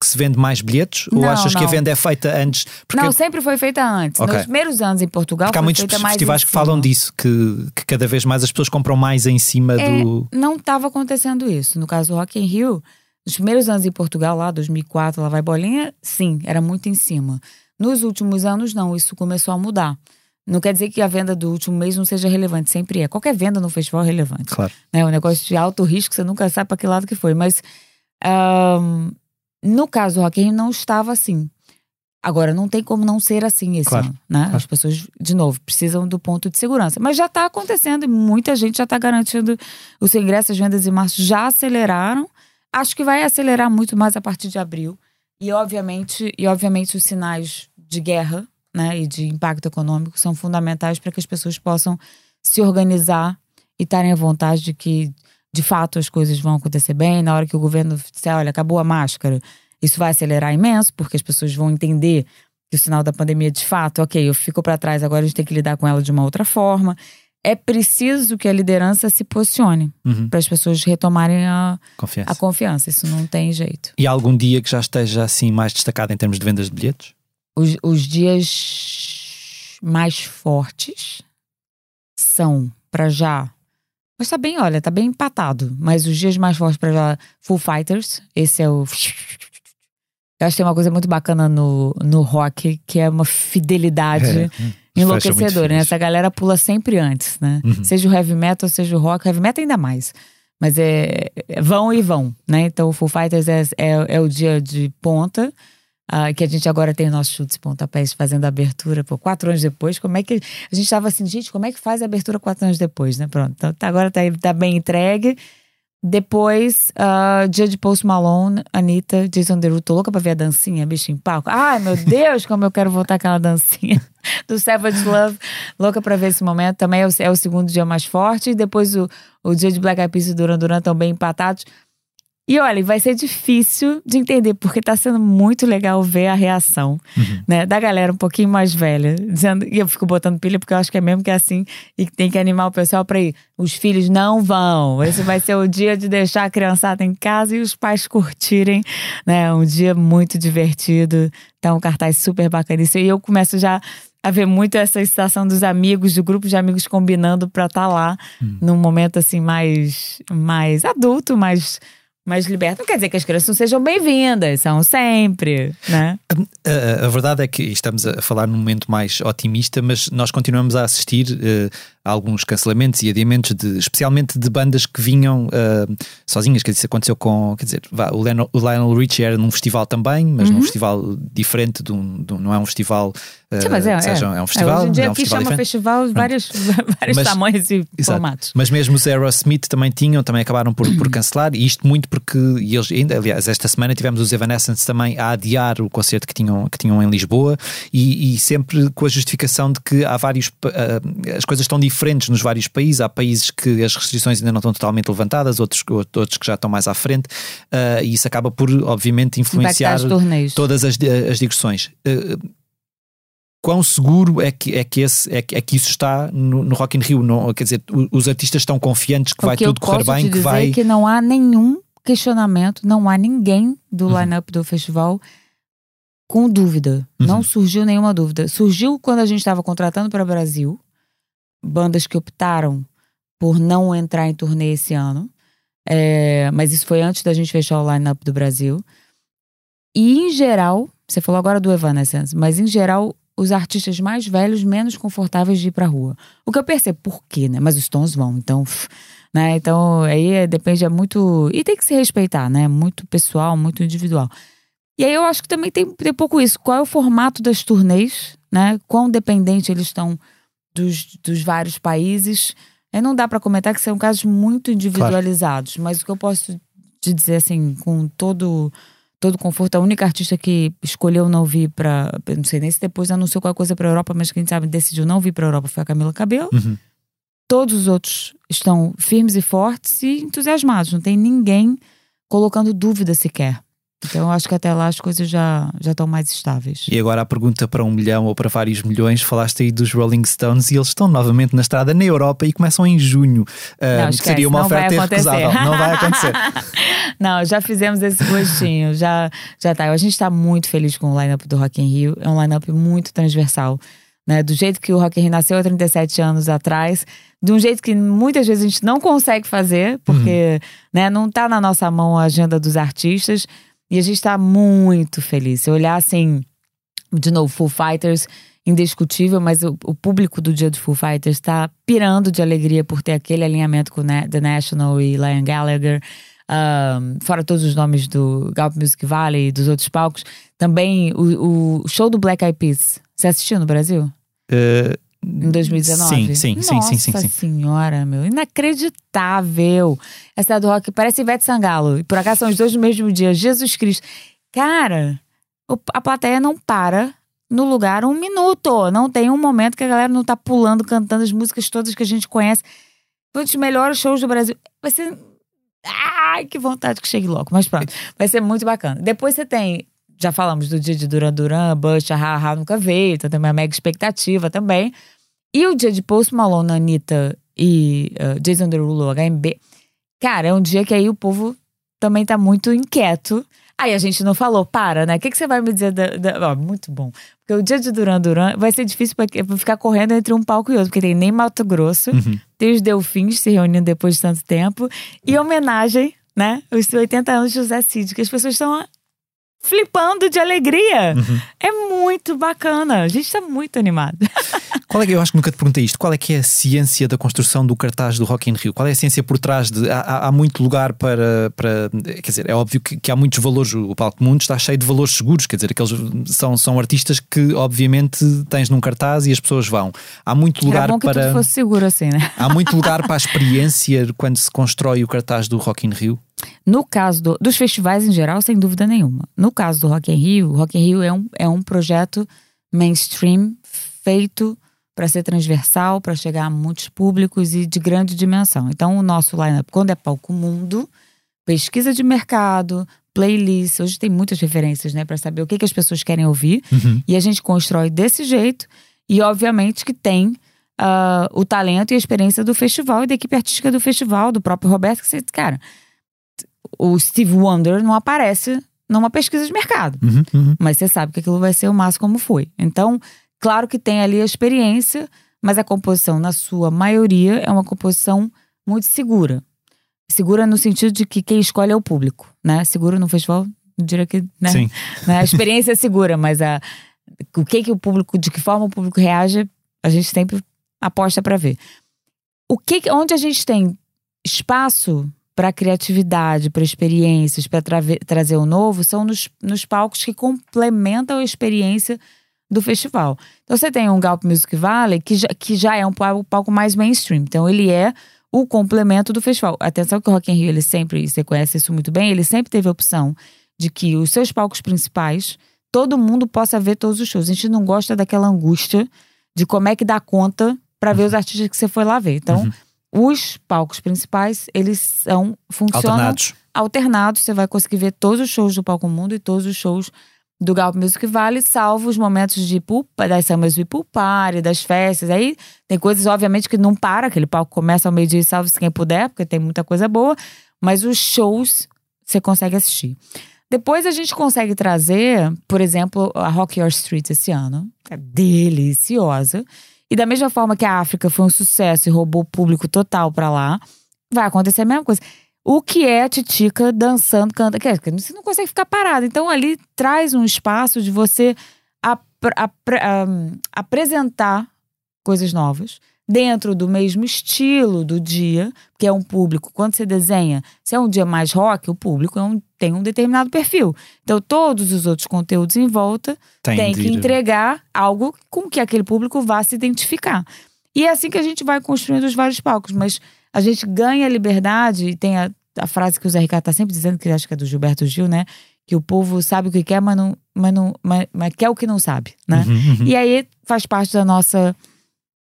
que se vende mais bilhetes? Não, ou achas não. que a venda é feita antes? Porque... Não, sempre foi feita antes. Okay. Nos primeiros anos em Portugal. Porque há muitos festivais que falam disso, que, que cada vez mais as pessoas compram mais em cima é, do. Não estava acontecendo isso. No caso do Rock in Rio, nos primeiros anos em Portugal, lá 2004, lá vai bolinha, sim, era muito em cima. Nos últimos anos, não, isso começou a mudar. Não quer dizer que a venda do último mês não seja relevante, sempre é. Qualquer venda no festival é relevante. Claro. Né? Um negócio de alto risco, você nunca sabe para que lado que foi. Mas um, no caso do Rock não estava assim. Agora, não tem como não ser assim esse claro, ano, né? Claro. As pessoas, de novo, precisam do ponto de segurança. Mas já está acontecendo e muita gente já está garantindo o seu ingresso. As vendas em março já aceleraram. Acho que vai acelerar muito mais a partir de abril. E, obviamente, e obviamente os sinais de guerra né, e de impacto econômico são fundamentais para que as pessoas possam se organizar e estarem à vontade de que, de fato, as coisas vão acontecer bem. Na hora que o governo disser, olha, acabou a máscara, isso vai acelerar imenso, porque as pessoas vão entender que o sinal da pandemia, de fato, ok, eu fico para trás, agora a gente tem que lidar com ela de uma outra forma. É preciso que a liderança se posicione uhum. para as pessoas retomarem a confiança. a confiança. Isso não tem jeito. E há algum dia que já esteja assim mais destacado em termos de vendas de bilhetes? Os, os dias mais fortes são para já. Mas tá bem, olha, tá bem empatado. Mas os dias mais fortes para já, Full Fighters. Esse é o. Eu acho que tem uma coisa muito bacana no, no rock, que é uma fidelidade é, enlouquecedora, né? Essa galera pula sempre antes, né? Uhum. Seja o heavy metal, seja o rock. Heavy metal ainda mais. Mas é, é vão e vão, né? Então o Full Fighters é, é, é o dia de ponta. Uh, que a gente agora tem nossos chutes pontapés fazendo a abertura por quatro anos depois. Como é que a gente estava assim, gente, como é que faz a abertura quatro anos depois, né? Pronto, então, tá, agora tá, tá bem entregue. Depois, uh, dia de Post Malone, Anitta, Jason Derulo, tô louca pra ver a dancinha, bicho em palco. Ai, meu Deus, como eu quero voltar aquela dancinha do Savage Love. Louca pra ver esse momento. Também é o, é o segundo dia mais forte. E depois o, o dia de Black Eyed Peas e Duran Duran estão bem empatados. E olha, vai ser difícil de entender, porque tá sendo muito legal ver a reação, uhum. né, da galera um pouquinho mais velha, dizendo, e eu fico botando pilha porque eu acho que é mesmo que é assim, e que tem que animar o pessoal para ir. Os filhos não vão. Esse vai ser o dia de deixar a criançada em casa e os pais curtirem, né? Um dia muito divertido. Então, um cartaz super bacaníssimo. E eu começo já a ver muito essa excitação dos amigos, do grupo de amigos combinando para estar tá lá hum. num momento assim mais mais adulto, mais mais liberta. Não quer dizer que as crianças não sejam bem-vindas, são sempre, né? A, a, a, verdade é que estamos a falar num momento mais otimista, mas nós continuamos a assistir uh, alguns cancelamentos e adiamentos, de, especialmente de bandas que vinham uh, sozinhas. Quer dizer, isso aconteceu com. Quer dizer, vá, o, Lionel, o Lionel Richie era num festival também, mas uhum. num festival diferente, de um, de um, não é um festival. Uh, Sim, mas é, seja, é. é um festival. É, hoje em dia é um aqui festival chama festival vários, vários mas, tamanhos e exato. formatos. Mas mesmo os Aerosmith também tinham, também acabaram por, por cancelar, e isto muito porque e eles ainda, aliás, esta semana tivemos os Evanescence também a adiar o concerto que tinham, que tinham em Lisboa e, e sempre com a justificação de que há vários uh, as coisas estão diferentes nos vários países. Há países que as restrições ainda não estão totalmente levantadas, outros, outros que já estão mais à frente, uh, e isso acaba por, obviamente, influenciar todas as, as digressões. Uh, quão seguro é que, é que, esse, é que, é que isso está no, no Rock in Rio? Não, quer dizer, os artistas estão confiantes que o vai que tudo correr bem, que vai. que não há nenhum questionamento, não há ninguém do uhum. line-up do festival com dúvida. Uhum. Não surgiu nenhuma dúvida. Surgiu quando a gente estava contratando para o Brasil bandas que optaram por não entrar em turnê esse ano. É, mas isso foi antes da gente fechar o line-up do Brasil. E em geral, você falou agora do Evanescence, mas em geral, os artistas mais velhos menos confortáveis de ir pra rua. O que eu percebo, por quê, né? Mas os tons vão, então. Né? Então, aí é, depende, é muito. E tem que se respeitar, né? Muito pessoal, muito individual. E aí eu acho que também tem, tem pouco isso. Qual é o formato das turnês, né? Quão dependente eles estão dos, dos vários países. Aí não dá para comentar que são casos muito individualizados, claro. mas o que eu posso te dizer, assim, com todo todo conforto. A única artista que escolheu não vir para, não sei nem se depois anunciou qualquer coisa para Europa, mas quem sabe decidiu não vir para Europa foi a Camila Cabello. Uhum. Todos os outros estão firmes e fortes e entusiasmados. Não tem ninguém colocando dúvida sequer. Então acho que até lá as coisas já, já estão mais estáveis. E agora a pergunta para um milhão ou para vários milhões: falaste aí dos Rolling Stones e eles estão novamente na estrada na Europa e começam em junho. Uh, não, seria uma oferta irrecusável. Não vai acontecer. não, já fizemos esse gostinho. já, já tá. A gente está muito feliz com o lineup do Rock in Rio. É um lineup muito transversal. Né? Do jeito que o Rock in Rio nasceu há 37 anos atrás, de um jeito que muitas vezes a gente não consegue fazer, porque uhum. né, não está na nossa mão a agenda dos artistas e a gente está muito feliz. Se olhar assim, de novo, Full Fighters, indiscutível, mas o, o público do dia do Full Fighters está pirando de alegria por ter aquele alinhamento com The National e Liam Gallagher. Um, fora todos os nomes do Galp Music Valley e dos outros palcos. Também o, o show do Black Eyed Peas. Você assistiu no Brasil? Uh, em 2019? Sim, sim, Nossa sim, sim, sim, sim. senhora, meu. Inacreditável. Essa do rock parece Ivete Sangalo. E por acaso são os dois no mesmo dia. Jesus Cristo. Cara, a plateia não para no lugar um minuto. Não tem um momento que a galera não tá pulando, cantando as músicas todas que a gente conhece. Foi um dos melhores shows do Brasil. Vai ser. Ai, que vontade que chegue logo. Mas pronto, vai ser muito bacana. Depois você tem já falamos do dia de Duran Duran, Bush, a Ha nunca veio, então tem uma mega expectativa também. E o dia de Post Malone, Anitta e uh, Jason Derulo, HMB. Cara, é um dia que aí o povo também tá muito inquieto. Aí a gente não falou, para, né? O que, que você vai me dizer? Da, da... Oh, muito bom. Porque o dia de Duran Duran vai ser difícil pra, pra ficar correndo entre um palco e outro, porque tem nem Mato Grosso, uhum. tem os Delfins se reunindo depois de tanto tempo, e homenagem, né? Os 80 anos de José Cid, que as pessoas estão flipando de alegria. Uhum. É muito bacana. A gente está muito animado. Qual é que eu acho que nunca te perguntei isto? Qual é que é a ciência da construção do cartaz do Rock in Rio? Qual é a ciência por trás de. Há, há muito lugar para, para. Quer dizer, é óbvio que, que, há muitos valores. O Palco Mundo está cheio de valores seguros. Quer dizer, aqueles são, são artistas que, obviamente, tens num cartaz e as pessoas vão. Há muito lugar Era bom que para. Tudo fosse seguro assim, né? Há muito lugar para a experiência quando se constrói o cartaz do Rock in Rio. No caso do, dos festivais em geral, sem dúvida nenhuma. No caso do Rock in Rio, o Rock in Rio é um, é um projeto mainstream feito para ser transversal, para chegar a muitos públicos e de grande dimensão. Então, o nosso lineup, quando é palco mundo, pesquisa de mercado, playlist, hoje tem muitas referências, né, para saber o que, que as pessoas querem ouvir. Uhum. E a gente constrói desse jeito. E, obviamente, que tem uh, o talento e a experiência do festival e da equipe artística do festival, do próprio Roberto, que você, cara o Steve Wonder não aparece numa pesquisa de mercado. Uhum, uhum. Mas você sabe que aquilo vai ser o máximo como foi. Então, claro que tem ali a experiência, mas a composição, na sua maioria, é uma composição muito segura. Segura no sentido de que quem escolhe é o público, né? Segura no festival, eu diria que, né? Sim. A experiência é segura, mas a, o que que o público, de que forma o público reage, a gente sempre aposta para ver. O que, onde a gente tem espaço para criatividade, para experiências, para tra trazer o novo, são nos, nos palcos que complementam a experiência do festival. Então você tem um Galp Music Valley que já, que já é um palco mais mainstream. Então ele é o complemento do festival. Atenção que o Rock in Rio, ele sempre, você conhece isso muito bem, ele sempre teve a opção de que os seus palcos principais, todo mundo possa ver todos os shows. A gente não gosta daquela angústia de como é que dá conta para ver os artistas que você foi lá ver. Então, uhum os palcos principais, eles são funcionam alternados. alternados. Você vai conseguir ver todos os shows do Palco Mundo e todos os shows do Galp Music Valley, salvo os momentos de pulpa, das Summers de Pulpare, das festas. Aí tem coisas, obviamente, que não para, aquele palco começa ao meio-dia e salve-se quem puder, porque tem muita coisa boa, mas os shows você consegue assistir. Depois a gente consegue trazer, por exemplo, a Rock Your Street esse ano, que é deliciosa. E da mesma forma que a África foi um sucesso e roubou público total para lá, vai acontecer a mesma coisa. O que é a Titica dançando, canta, você não consegue ficar parado. Então ali traz um espaço de você ap ap apresentar coisas novas dentro do mesmo estilo do dia, que é um público. Quando você desenha, se é um dia mais rock, o público é um, tem um determinado perfil. Então, todos os outros conteúdos em volta têm que entregar algo com que aquele público vá se identificar. E é assim que a gente vai construindo os vários palcos. Mas a gente ganha liberdade, e tem a, a frase que o Zé Ricardo está sempre dizendo, que acho que é do Gilberto Gil, né? Que o povo sabe o que quer, mas, não, mas, não, mas, mas quer o que não sabe, né? Uhum, uhum. E aí faz parte da nossa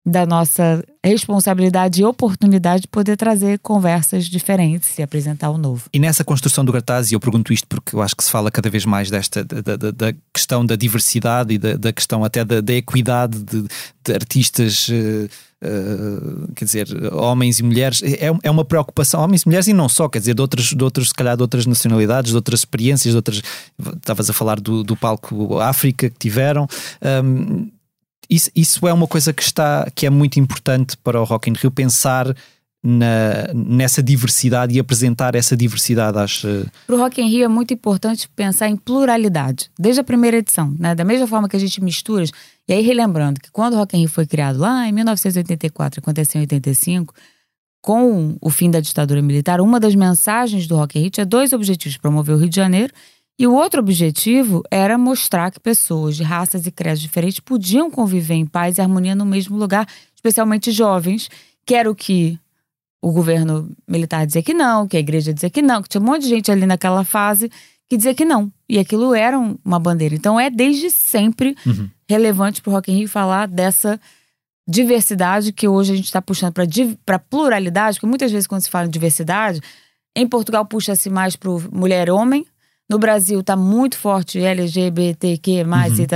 da nossa responsabilidade e oportunidade de poder trazer conversas diferentes e apresentar o novo. E nessa construção do cartaz, e eu pergunto isto porque eu acho que se fala cada vez mais desta da, da, da questão da diversidade e da, da questão até da, da equidade de, de artistas. Uh, Uh, quer dizer, homens e mulheres, é, é uma preocupação, homens e mulheres e não só, quer dizer, de outros, de outros, se calhar de outras nacionalidades, de outras experiências, de outras. Estavas a falar do, do palco África que tiveram. Um, isso, isso é uma coisa que está que é muito importante para o Rock in Rio pensar na, nessa diversidade e apresentar essa diversidade às. Para o Rock in Rio é muito importante pensar em pluralidade, desde a primeira edição, né? Da mesma forma que a gente mistura. E aí, relembrando que quando o Rock in Rio foi criado lá em 1984, aconteceu em 85, com o fim da ditadura militar, uma das mensagens do Rock in Rio tinha dois objetivos: promover o Rio de Janeiro e o outro objetivo era mostrar que pessoas de raças e credos diferentes podiam conviver em paz e harmonia no mesmo lugar, especialmente jovens, que era o que o governo militar dizia que não, que a igreja dizia que não, que tinha um monte de gente ali naquela fase que dizia que não. E aquilo era uma bandeira. Então é desde sempre uhum. relevante para o Rock in Rio falar dessa diversidade que hoje a gente está puxando para pluralidade, porque muitas vezes quando se fala em diversidade, em Portugal puxa-se mais para mulher-homem, no Brasil está muito forte LGBTQ, mais, uhum.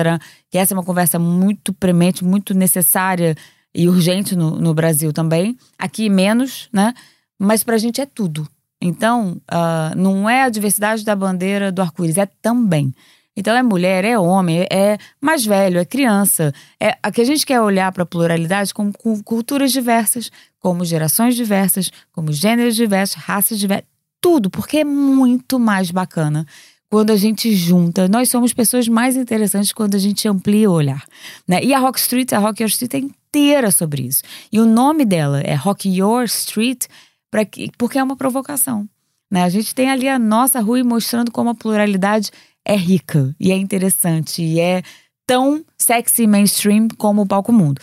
que essa é uma conversa muito premente, muito necessária e urgente no, no Brasil também. Aqui menos, né? Mas para a gente é tudo. Então, uh, não é a diversidade da bandeira do arco-íris, é também. Então, é mulher, é homem, é mais velho, é criança. É, a que a gente quer olhar para a pluralidade como, com culturas diversas, como gerações diversas, como gêneros diversos, raças diversas tudo, porque é muito mais bacana quando a gente junta. Nós somos pessoas mais interessantes quando a gente amplia o olhar. Né? E a Rock Street, a Rock Your Street é inteira sobre isso. E o nome dela é Rock Your Street que, porque é uma provocação. Né? A gente tem ali a nossa rua mostrando como a pluralidade é rica e é interessante e é tão sexy mainstream como o palco mundo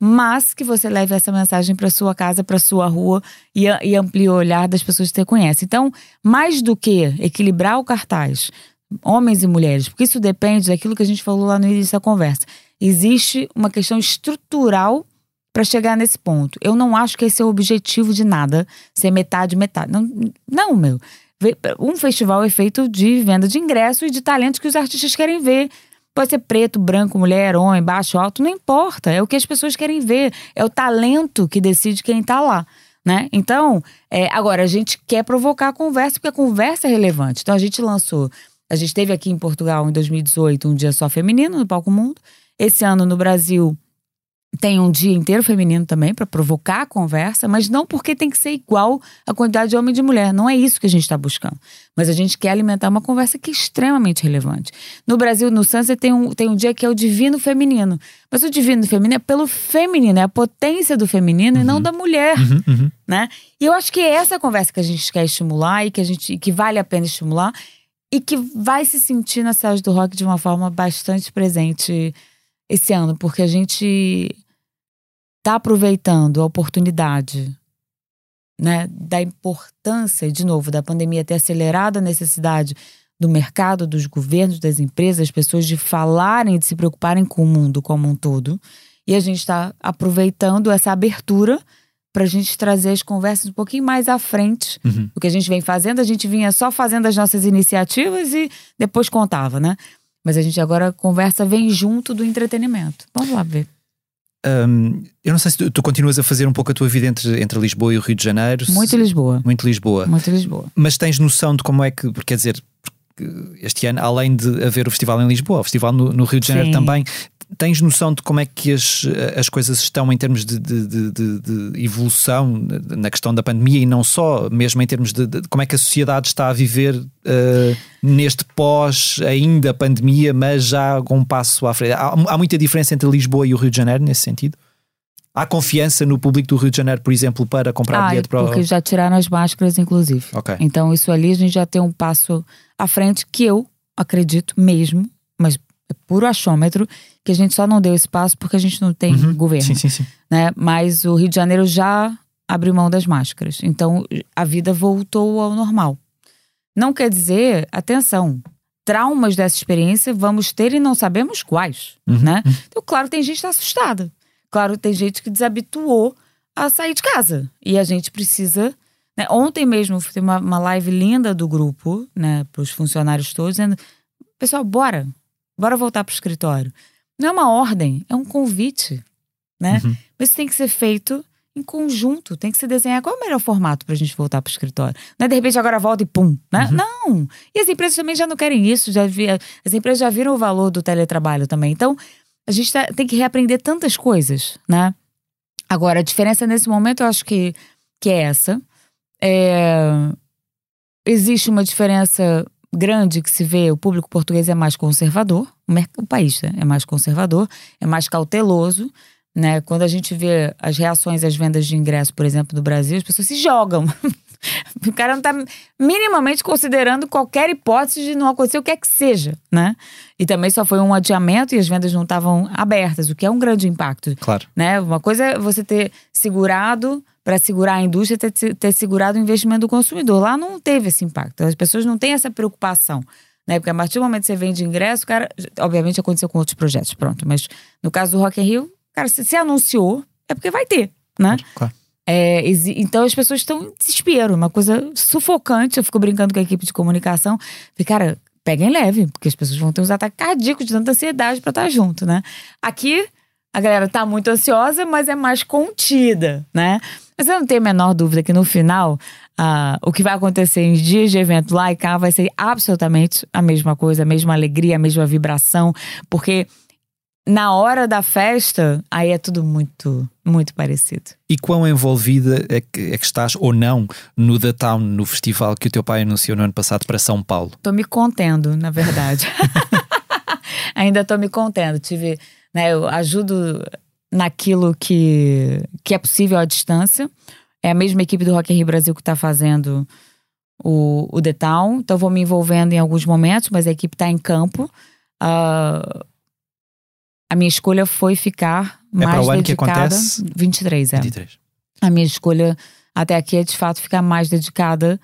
mas que você leve essa mensagem para sua casa, para sua rua e, e amplie o olhar das pessoas que você conhece. Então, mais do que equilibrar o cartaz, homens e mulheres, porque isso depende daquilo que a gente falou lá no início da conversa. Existe uma questão estrutural para chegar nesse ponto. Eu não acho que esse é o objetivo de nada, ser metade, metade. Não, não meu. Um festival é feito de venda de ingresso e de talentos que os artistas querem ver. Pode ser preto, branco, mulher, homem, baixo, alto, não importa. É o que as pessoas querem ver. É o talento que decide quem tá lá. Né? Então, é, agora, a gente quer provocar a conversa, porque a conversa é relevante. Então, a gente lançou. A gente teve aqui em Portugal, em 2018, um dia só feminino no Palco Mundo. Esse ano, no Brasil, tem um dia inteiro feminino também para provocar a conversa, mas não porque tem que ser igual a quantidade de homem e de mulher. Não é isso que a gente está buscando. Mas a gente quer alimentar uma conversa que é extremamente relevante. No Brasil, no Sunset, tem um, tem um dia que é o divino feminino. Mas o divino feminino é pelo feminino, é a potência do feminino uhum. e não uhum. da mulher. Uhum, uhum. Né? E eu acho que é essa conversa que a gente quer estimular e que, a gente, que vale a pena estimular e que vai se sentir na cidade do rock de uma forma bastante presente esse ano, porque a gente está aproveitando a oportunidade né, da importância, de novo, da pandemia ter acelerado a necessidade do mercado, dos governos, das empresas, das pessoas de falarem, de se preocuparem com o mundo como um todo. E a gente está aproveitando essa abertura para a gente trazer as conversas um pouquinho mais à frente uhum. do que a gente vem fazendo. A gente vinha só fazendo as nossas iniciativas e depois contava, né? Mas a gente agora conversa vem junto do entretenimento. Vamos lá ver. Um, eu não sei se tu, tu, continuas a fazer um pouco a tua vida entre, entre Lisboa e o Rio de Janeiro. Muito se, Lisboa. Muito Lisboa. Muito Lisboa. Mas tens noção de como é que, quer dizer, este ano, além de haver o festival em Lisboa, o festival no, no Sim. Rio de Janeiro também, tens noção de como é que as, as coisas estão em termos de, de, de, de evolução na questão da pandemia e não só, mesmo em termos de, como é que a sociedade está a viver uh, neste pós ainda pandemia, mas já com um passo à frente? Há, há muita diferença entre Lisboa e o Rio de Janeiro nesse sentido? Há confiança no público do Rio de Janeiro, por exemplo, para comprar ah, bilhete para o. Porque já tiraram as máscaras, inclusive. Okay. Então, isso ali a gente já tem um passo à frente que eu acredito mesmo, mas é puro achômetro, que a gente só não deu esse passo porque a gente não tem uhum. governo. Sim, sim, sim. Né? Mas o Rio de Janeiro já abriu mão das máscaras. Então, a vida voltou ao normal. Não quer dizer, atenção, traumas dessa experiência vamos ter e não sabemos quais, uhum. né? Uhum. Então, claro, tem gente está assustada. Claro, tem gente que desabituou a sair de casa. E a gente precisa. Né? Ontem mesmo tem uma, uma live linda do grupo, né, para os funcionários todos, dizendo: pessoal, bora, bora voltar para o escritório. Não é uma ordem, é um convite. Né? Uhum. Mas isso tem que ser feito em conjunto, tem que se desenhar qual é o melhor formato para a gente voltar para o escritório. Não é de repente agora volta e pum, né? Uhum. Não! E as empresas também já não querem isso, já vi, as empresas já viram o valor do teletrabalho também. Então, a gente tá, tem que reaprender tantas coisas, né? Agora, a diferença nesse momento eu acho que, que é essa. É, existe uma diferença grande que se vê, o público português é mais conservador, o, país né? é mais conservador, é mais cauteloso. Né? Quando a gente vê as reações às vendas de ingresso, por exemplo, do Brasil, as pessoas se jogam. o cara não está minimamente considerando qualquer hipótese de não acontecer o que é que seja, né? E também só foi um adiamento e as vendas não estavam abertas, o que é um grande impacto. Claro. Né? Uma coisa é você ter segurado para segurar a indústria, ter, ter segurado o investimento do consumidor. Lá não teve esse impacto. As pessoas não têm essa preocupação. Né? Porque a partir do momento que você vende ingresso, cara, obviamente aconteceu com outros projetos, pronto. Mas no caso do Rock in Rio, Cara, se, se anunciou, é porque vai ter, né? Claro. É, então as pessoas estão em desespero, uma coisa sufocante. Eu fico brincando com a equipe de comunicação. Falei, cara, peguem leve, porque as pessoas vão ter uns ataques cardíacos de tanta ansiedade para estar junto, né? Aqui, a galera tá muito ansiosa, mas é mais contida, né? Mas eu não tenho a menor dúvida que no final, uh, o que vai acontecer em dias de evento lá e cá vai ser absolutamente a mesma coisa, a mesma alegria, a mesma vibração, porque na hora da festa, aí é tudo muito, muito parecido. E quão envolvida é que, é que estás ou não no The Town, no festival que o teu pai anunciou no ano passado para São Paulo? Tô me contendo, na verdade. Ainda tô me contendo. Tive, né, eu ajudo naquilo que, que é possível à distância. É a mesma equipe do Rock in Rio Brasil que está fazendo o, o The Town. Então vou me envolvendo em alguns momentos, mas a equipe está em campo. Uh, a minha escolha foi ficar é mais o ano dedicada. Que acontece? 23, é. 23. A minha escolha até aqui é de fato ficar mais dedicada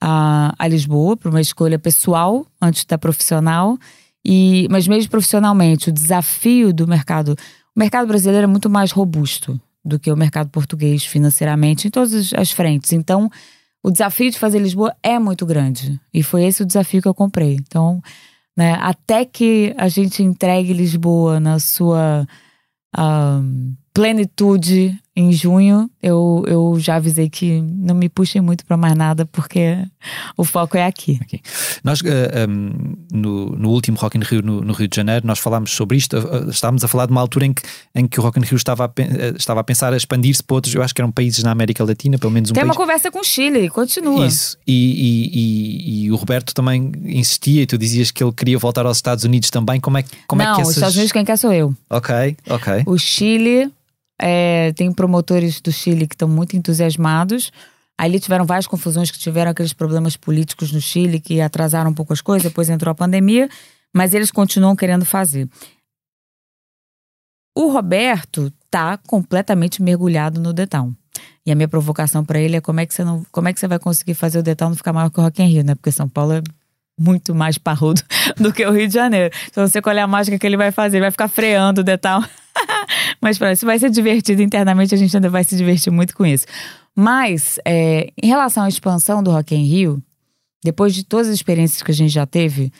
a, a Lisboa, para uma escolha pessoal antes da profissional. E, mas mesmo profissionalmente, o desafio do mercado. O mercado brasileiro é muito mais robusto do que o mercado português financeiramente, em todas as frentes. Então, o desafio de fazer Lisboa é muito grande. E foi esse o desafio que eu comprei. Então, né? Até que a gente entregue Lisboa na sua um, plenitude em junho, eu, eu já avisei que não me puxem muito para mais nada, porque o foco é aqui. Okay. Nós, uh, um, no, no, último Rock in Rio, no, no, Rio de Janeiro, nós falámos sobre isto. Uh, estávamos a falar de uma altura em que, em que o Rock in Rio estava a, uh, estava a pensar a expandir-se para outros, eu acho que eram países na América Latina, pelo menos um Tem país. uma conversa com o Chile, continua. Isso, e, e, e, e, o Roberto também insistia, e tu dizias que ele queria voltar aos Estados Unidos também. Como é, como não, é que essas... os Estados Unidos quem quer sou eu. Ok, ok. O Chile é, tem promotores do Chile que estão muito entusiasmados. Ali tiveram várias confusões, que tiveram aqueles problemas políticos no Chile que atrasaram um pouco as coisas, depois entrou a pandemia, mas eles continuam querendo fazer. O Roberto tá completamente mergulhado no Detal. E a minha provocação para ele é como é que você não, como é que você vai conseguir fazer o Detal não ficar maior que o Rock in Rio, né? Porque São Paulo é muito mais parrudo do que o Rio de Janeiro. Se você colher a mágica que ele vai fazer, ele vai ficar freando o Detal. Mas pronto, isso vai ser divertido internamente, a gente ainda vai se divertir muito com isso. Mas, é, em relação à expansão do Rock in Rio, depois de todas as experiências que a gente já teve,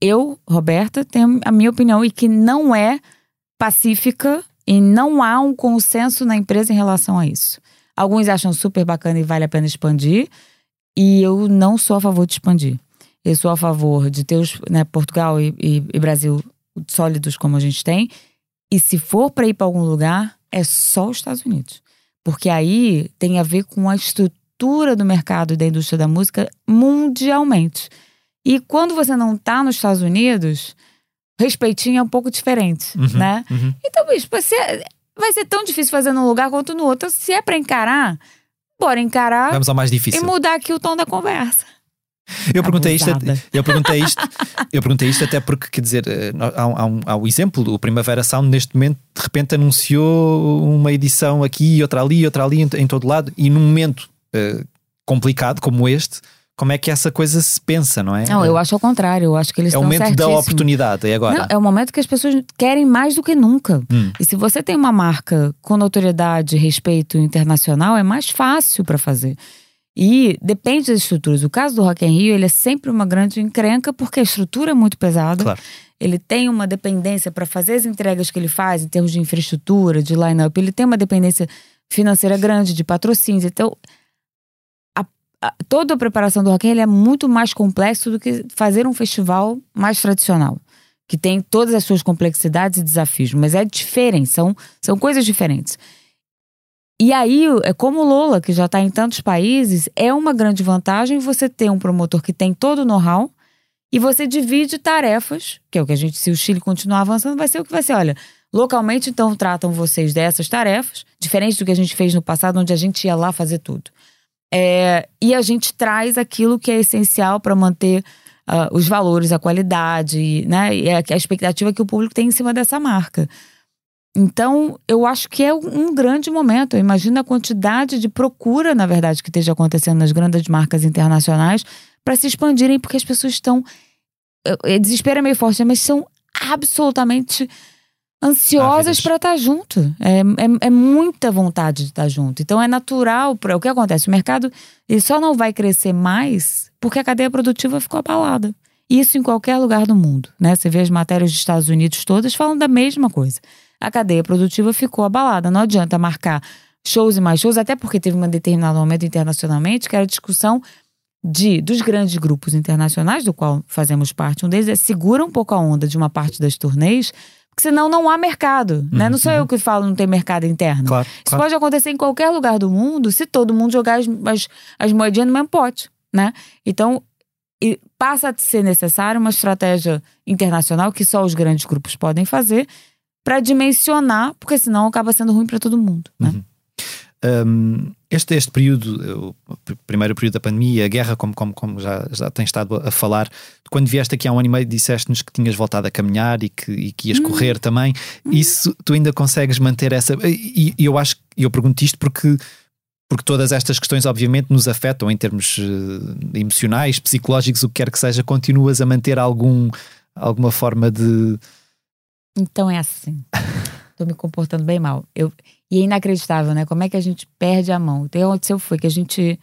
eu, Roberta, tenho a minha opinião e que não é pacífica e não há um consenso na empresa em relação a isso. Alguns acham super bacana e vale a pena expandir, e eu não sou a favor de expandir. Eu sou a favor de ter os, né, Portugal e, e, e Brasil sólidos como a gente tem E se for para ir para algum lugar, é só os Estados Unidos. Porque aí tem a ver com a estrutura do mercado e da indústria da música mundialmente. E quando você não está nos Estados Unidos, respeitinho é um pouco diferente, Uhum, né? uhum. Então, bicho, você vai ser tão difícil fazer num lugar quanto no outro. Se é pra encarar, bora encarar Vamos ao mais e difícil. mudar aqui o tom da conversa. Eu perguntei isto, eu perguntei isto, eu perguntei isto até porque, quer dizer, eh, há, um- há um, há o exemplo, o Primavera Sound neste momento de repente anunciou uma edição aqui, outra ali, outra ali, em, em todo lado, e num momento eh, complicado como este, como é que essa coisa se pensa, não é? Não, eu acho ao contrário. Eu acho que eles é o momento da certíssimos. oportunidade, é agora. Não, é o momento que as pessoas querem mais do que nunca. Hum. E se você tem uma marca com notoriedade e respeito internacional, é mais fácil para fazer. E depende das estruturas. O caso do Rock in Rio, ele é sempre uma grande encrenca porque a estrutura é muito pesada. Claro. Ele tem uma dependência para fazer as entregas que ele faz em termos de infraestrutura, de line-up. Ele tem uma dependência financeira grande, de patrocínios. Então, a- a- toda a preparação do Rock in Rio ele é muito mais complexo do que fazer um festival mais tradicional que tem todas as suas complexidades e desafios, mas é diferente, são, são coisas diferentes. E aí, é como o Lola, que já está em tantos países, é uma grande vantagem você ter um promotor que tem todo o know-how e você divide tarefas, que é o que a gente, se o Chile continuar avançando, vai ser o que vai ser. Olha, localmente, então, tratam vocês dessas tarefas, diferente do que a gente fez no passado, onde a gente ia lá fazer tudo. É, e a gente traz aquilo que é essencial para manter ah, os valores, a qualidade, né? E a, a expectativa que o público tem em cima dessa marca. Então, eu acho que é um grande momento. Eu imagino a quantidade de procura, na verdade, que esteja acontecendo nas grandes marcas internacionais para se expandirem, porque as pessoas estão. é, Desespero é meio forte, mas são absolutamente ansiosas para estar junto. É, é, é muita vontade de estar junto. Então é natural. Pra, o que acontece? O mercado ele só não vai crescer mais porque a cadeia produtiva ficou abalada. Isso em qualquer lugar do mundo. Né? Você vê as matérias dos Estados Unidos todas falando da mesma coisa. A cadeia produtiva ficou abalada. Não adianta marcar shows e mais shows, até porque teve um determinado momento internacionalmente que era a discussão de dos grandes grupos internacionais, do qual fazemos parte, um deles é segura um pouco a onda de uma parte das turnês, porque senão não há mercado, né? Não sou eu que falo não tem mercado interno. Claro, Isso claro. pode acontecer em qualquer lugar do mundo se todo mundo jogar as, as, as moedinhas no mesmo pote, né? Então, passa a ser necessária uma estratégia internacional que só os grandes grupos podem fazer para dimensionar, porque senão acaba sendo ruim para todo mundo, né? Um, este, este período, o pr- primeiro período da pandemia, a guerra, como, como, como já, já tens estado a falar, quando vieste aqui há um ano e meio, disseste-nos que tinhas voltado a caminhar e que, e que ias correr também. Isso tu ainda consegues manter essa. E, e eu acho, e eu pergunto isto porque. Porque todas estas questões, obviamente, nos afetam em termos eh, emocionais, psicológicos, o que quer que seja, continuas a manter algum, alguma forma de. Então é assim. Tô me comportando bem mal. Eu, e é inacreditável, né? Como é que a gente perde a mão? Então, o que aconteceu foi que a gente.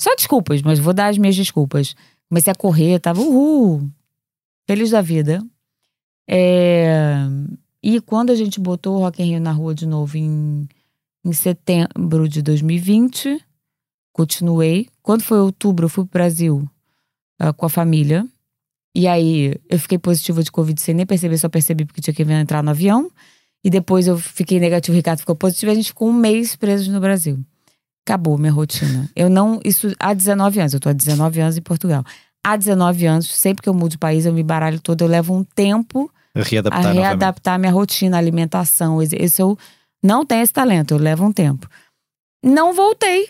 Só desculpas, mas vou dar as minhas desculpas. Comecei a correr, tava uhul, feliz da vida. É, E quando a gente botou o Rock in Rio na rua de novo em, em setembro de 2020, continuei. Quando foi outubro, eu fui pro Brasil ah, com a família. E aí, eu fiquei positiva de Covid sem nem perceber, só percebi porque tinha que vir entrar no avião. E depois eu fiquei negativo, o Ricardo ficou positivo e a gente ficou um mês presos no Brasil. Acabou minha rotina. Eu não. Isso há 19 anos, eu tô há 19 anos em Portugal. Há 19 anos, sempre que eu mudo de país, eu me baralho todo, eu levo um tempo a readaptar a novamente. readaptar minha rotina, alimentação. Esse eu não tenho esse talento, eu levo um tempo. Não voltei.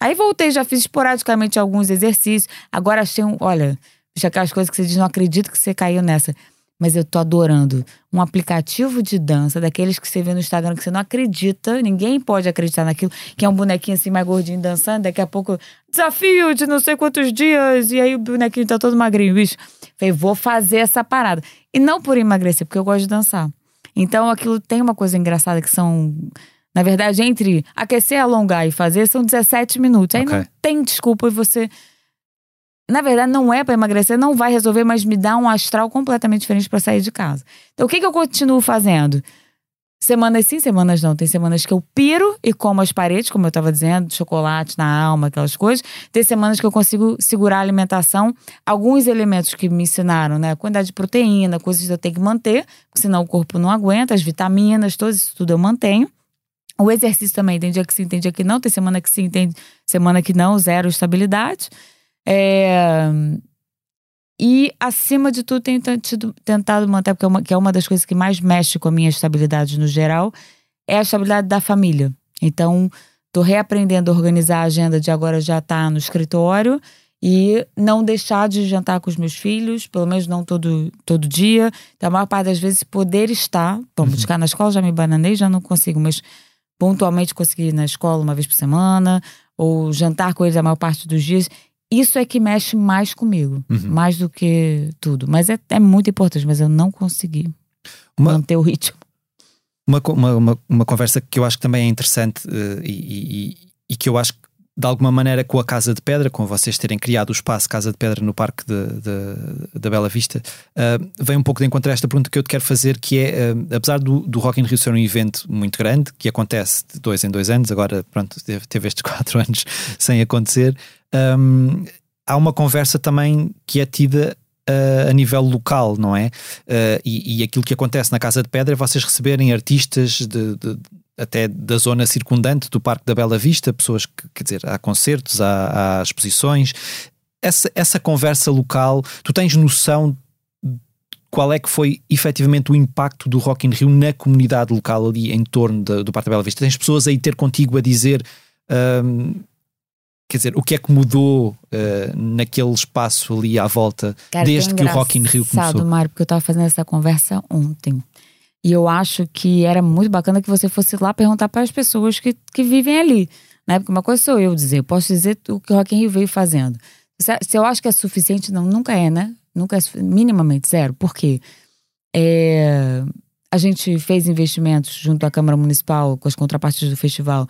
Aí voltei, já fiz esporadicamente alguns exercícios. Agora achei um. Olha, bicho, aquelas coisas que você diz, não acredito que você caiu nessa. Mas eu tô adorando. Um aplicativo de dança, daqueles que você vê no Instagram que você não acredita, ninguém pode acreditar naquilo, que é um bonequinho assim mais gordinho dançando, daqui a pouco, desafio de não sei quantos dias, e aí o bonequinho tá todo magrinho, bicho. Falei, vou fazer essa parada. E não por emagrecer, porque eu gosto de dançar. Então aquilo tem uma coisa engraçada que são. Na verdade, entre aquecer, alongar e fazer, são 17 minutos. Aí Ok. não tem desculpa e você. Na verdade, não é pra emagrecer, não vai resolver, mas me dá um astral completamente diferente pra sair de casa. Então, o que, que eu continuo fazendo? Semanas sim, semanas não. Tem semanas que eu piro e como as paredes, como eu estava dizendo, chocolate na alma, aquelas coisas. Tem semanas que eu consigo segurar a alimentação. Alguns elementos que me ensinaram, né? Quantidade de proteína, coisas que eu tenho que manter, senão o corpo não aguenta, as vitaminas, tudo isso tudo eu mantenho. O exercício também, tem dia que sim, tem dia que não. Tem semana que sim, tem semana que não, zero estabilidade. É... E, acima de tudo, tenho tentado manter, porque é uma, que é uma das coisas que mais mexe com a minha estabilidade no geral, é a estabilidade da família. Então, tô reaprendendo a organizar a agenda de agora já estar tá no escritório e não deixar de jantar com os meus filhos, pelo menos não todo, todo dia. Então, a maior parte das vezes, poder estar. Bom, uhum. buscar na escola já me bananei, já não consigo, mas pontualmente conseguir ir na escola uma vez por semana, ou jantar com eles a maior parte dos dias. Isso é que mexe mais comigo, uhum. mais do que tudo. Mas é, é muito importante, mas eu não consegui uma, manter o ritmo. Uma, uma, uma, conversa que eu acho que também é interessante uh, e, e, e, que eu acho que de alguma maneira com a Casa de Pedra, com vocês terem criado o espaço Casa de Pedra no Parque da Bela Vista, uh, vem um pouco de encontrar esta pergunta que eu te quero fazer, que é, uh, apesar do, do Rock in Rio ser um evento muito grande, que acontece de dois em dois anos, agora pronto, teve, estes quatro anos sem acontecer, um, há uma conversa também que é tida uh, a nível local, não é? Uh, e, e, aquilo que acontece na Casa de Pedra é vocês receberem artistas de, de, até da zona circundante do Parque da Bela Vista, pessoas que, quer dizer, há concertos, há, há exposições. Essa, essa conversa local, tu tens noção qual é que foi efetivamente o impacto do Rock in Rio na comunidade local ali em torno de, do Parque da Bela Vista? Tens pessoas aí ter contigo a dizer um, quer dizer, o que é que mudou uh, naquele espaço ali à volta Cara, desde que o Rock in Rio começou? Mário, porque eu estava fazendo essa conversa ontem. E eu acho que era muito bacana que você fosse lá perguntar para as pessoas que, que vivem ali. Né? Porque uma coisa sou eu dizer, eu posso dizer o que o Rock in Rio veio fazendo. Se eu acho que é suficiente, não, nunca é, né? Nunca é minimamente zero. Por quê? É, a gente fez investimentos junto à Câmara Municipal, com as contrapartes do festival,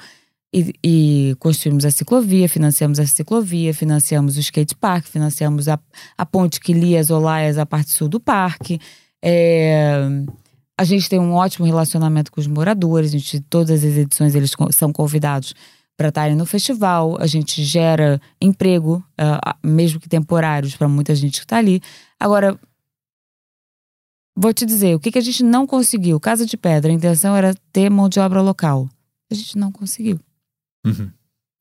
e, e, construímos a ciclovia, financiamos a ciclovia, financiamos o skate park, financiamos a, a ponte que lia as Olaias, a parte sul do parque. É, a gente tem um ótimo relacionamento com os moradores, a gente, todas as edições eles são convidados para estarem no festival, a gente gera emprego, uh, mesmo que temporários, para muita gente que está ali. Agora, vou te dizer, o que, que a gente não conseguiu? Casa de Pedra, a intenção era ter mão de obra local. A gente não conseguiu. Uhum.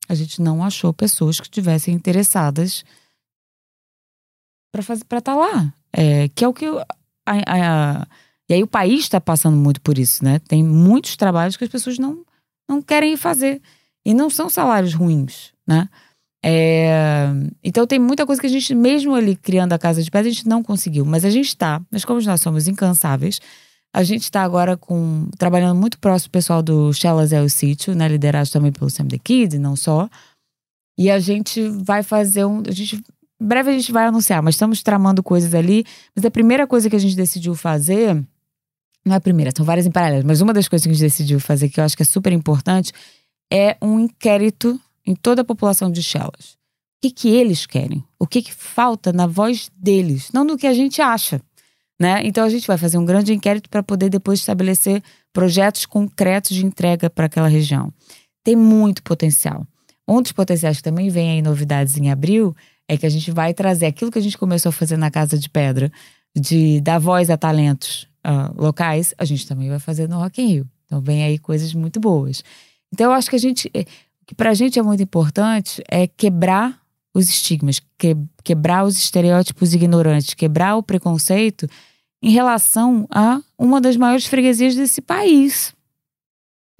A gente não achou pessoas que estivessem interessadas para fazer para estar tá lá. É, que é o que. A, a, e aí o país está passando muito por isso, né? Tem muitos trabalhos que as pessoas não, não querem fazer. E não são salários ruins, né? É, então tem muita coisa que a gente, mesmo ali criando a Casa de Pedra, a gente não conseguiu. Mas a gente está, mas como nós somos incansáveis, a gente está agora com trabalhando muito próximo do pessoal do Shellas é o Sítio, né? Liderado também pelo Sam the Kid, não só. E a gente vai fazer um. A gente, em breve a gente vai anunciar, mas estamos tramando coisas ali. Mas a primeira coisa que a gente decidiu fazer. Não é a primeira, são várias em paralelo, mas uma das coisas que a gente decidiu fazer, que eu acho que é super importante, é um inquérito em toda a população de Shellas. O que, que eles querem? O que, que falta na voz deles? Não do que a gente acha. Né? Então a gente vai fazer um grande inquérito para poder depois estabelecer projetos concretos de entrega para aquela região. Tem muito potencial. Um dos potenciais que também vem aí novidades em abril é que a gente vai trazer aquilo que a gente começou a fazer na Casa de Pedra, de dar voz a talentos uh, locais, a gente também vai fazer no Rock in Rio. Então vem aí coisas muito boas. Então eu acho que a gente, eh, que para a gente é muito importante é quebrar os estigmas, que, quebrar os estereótipos ignorantes, quebrar o preconceito em relação a uma das maiores freguesias desse país.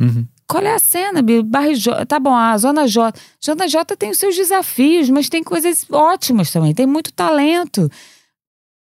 Uhum. Qual é a cena, Barre J, tá bom, a Zona J. Zona J tem os seus desafios, mas tem coisas ótimas também, tem muito talento.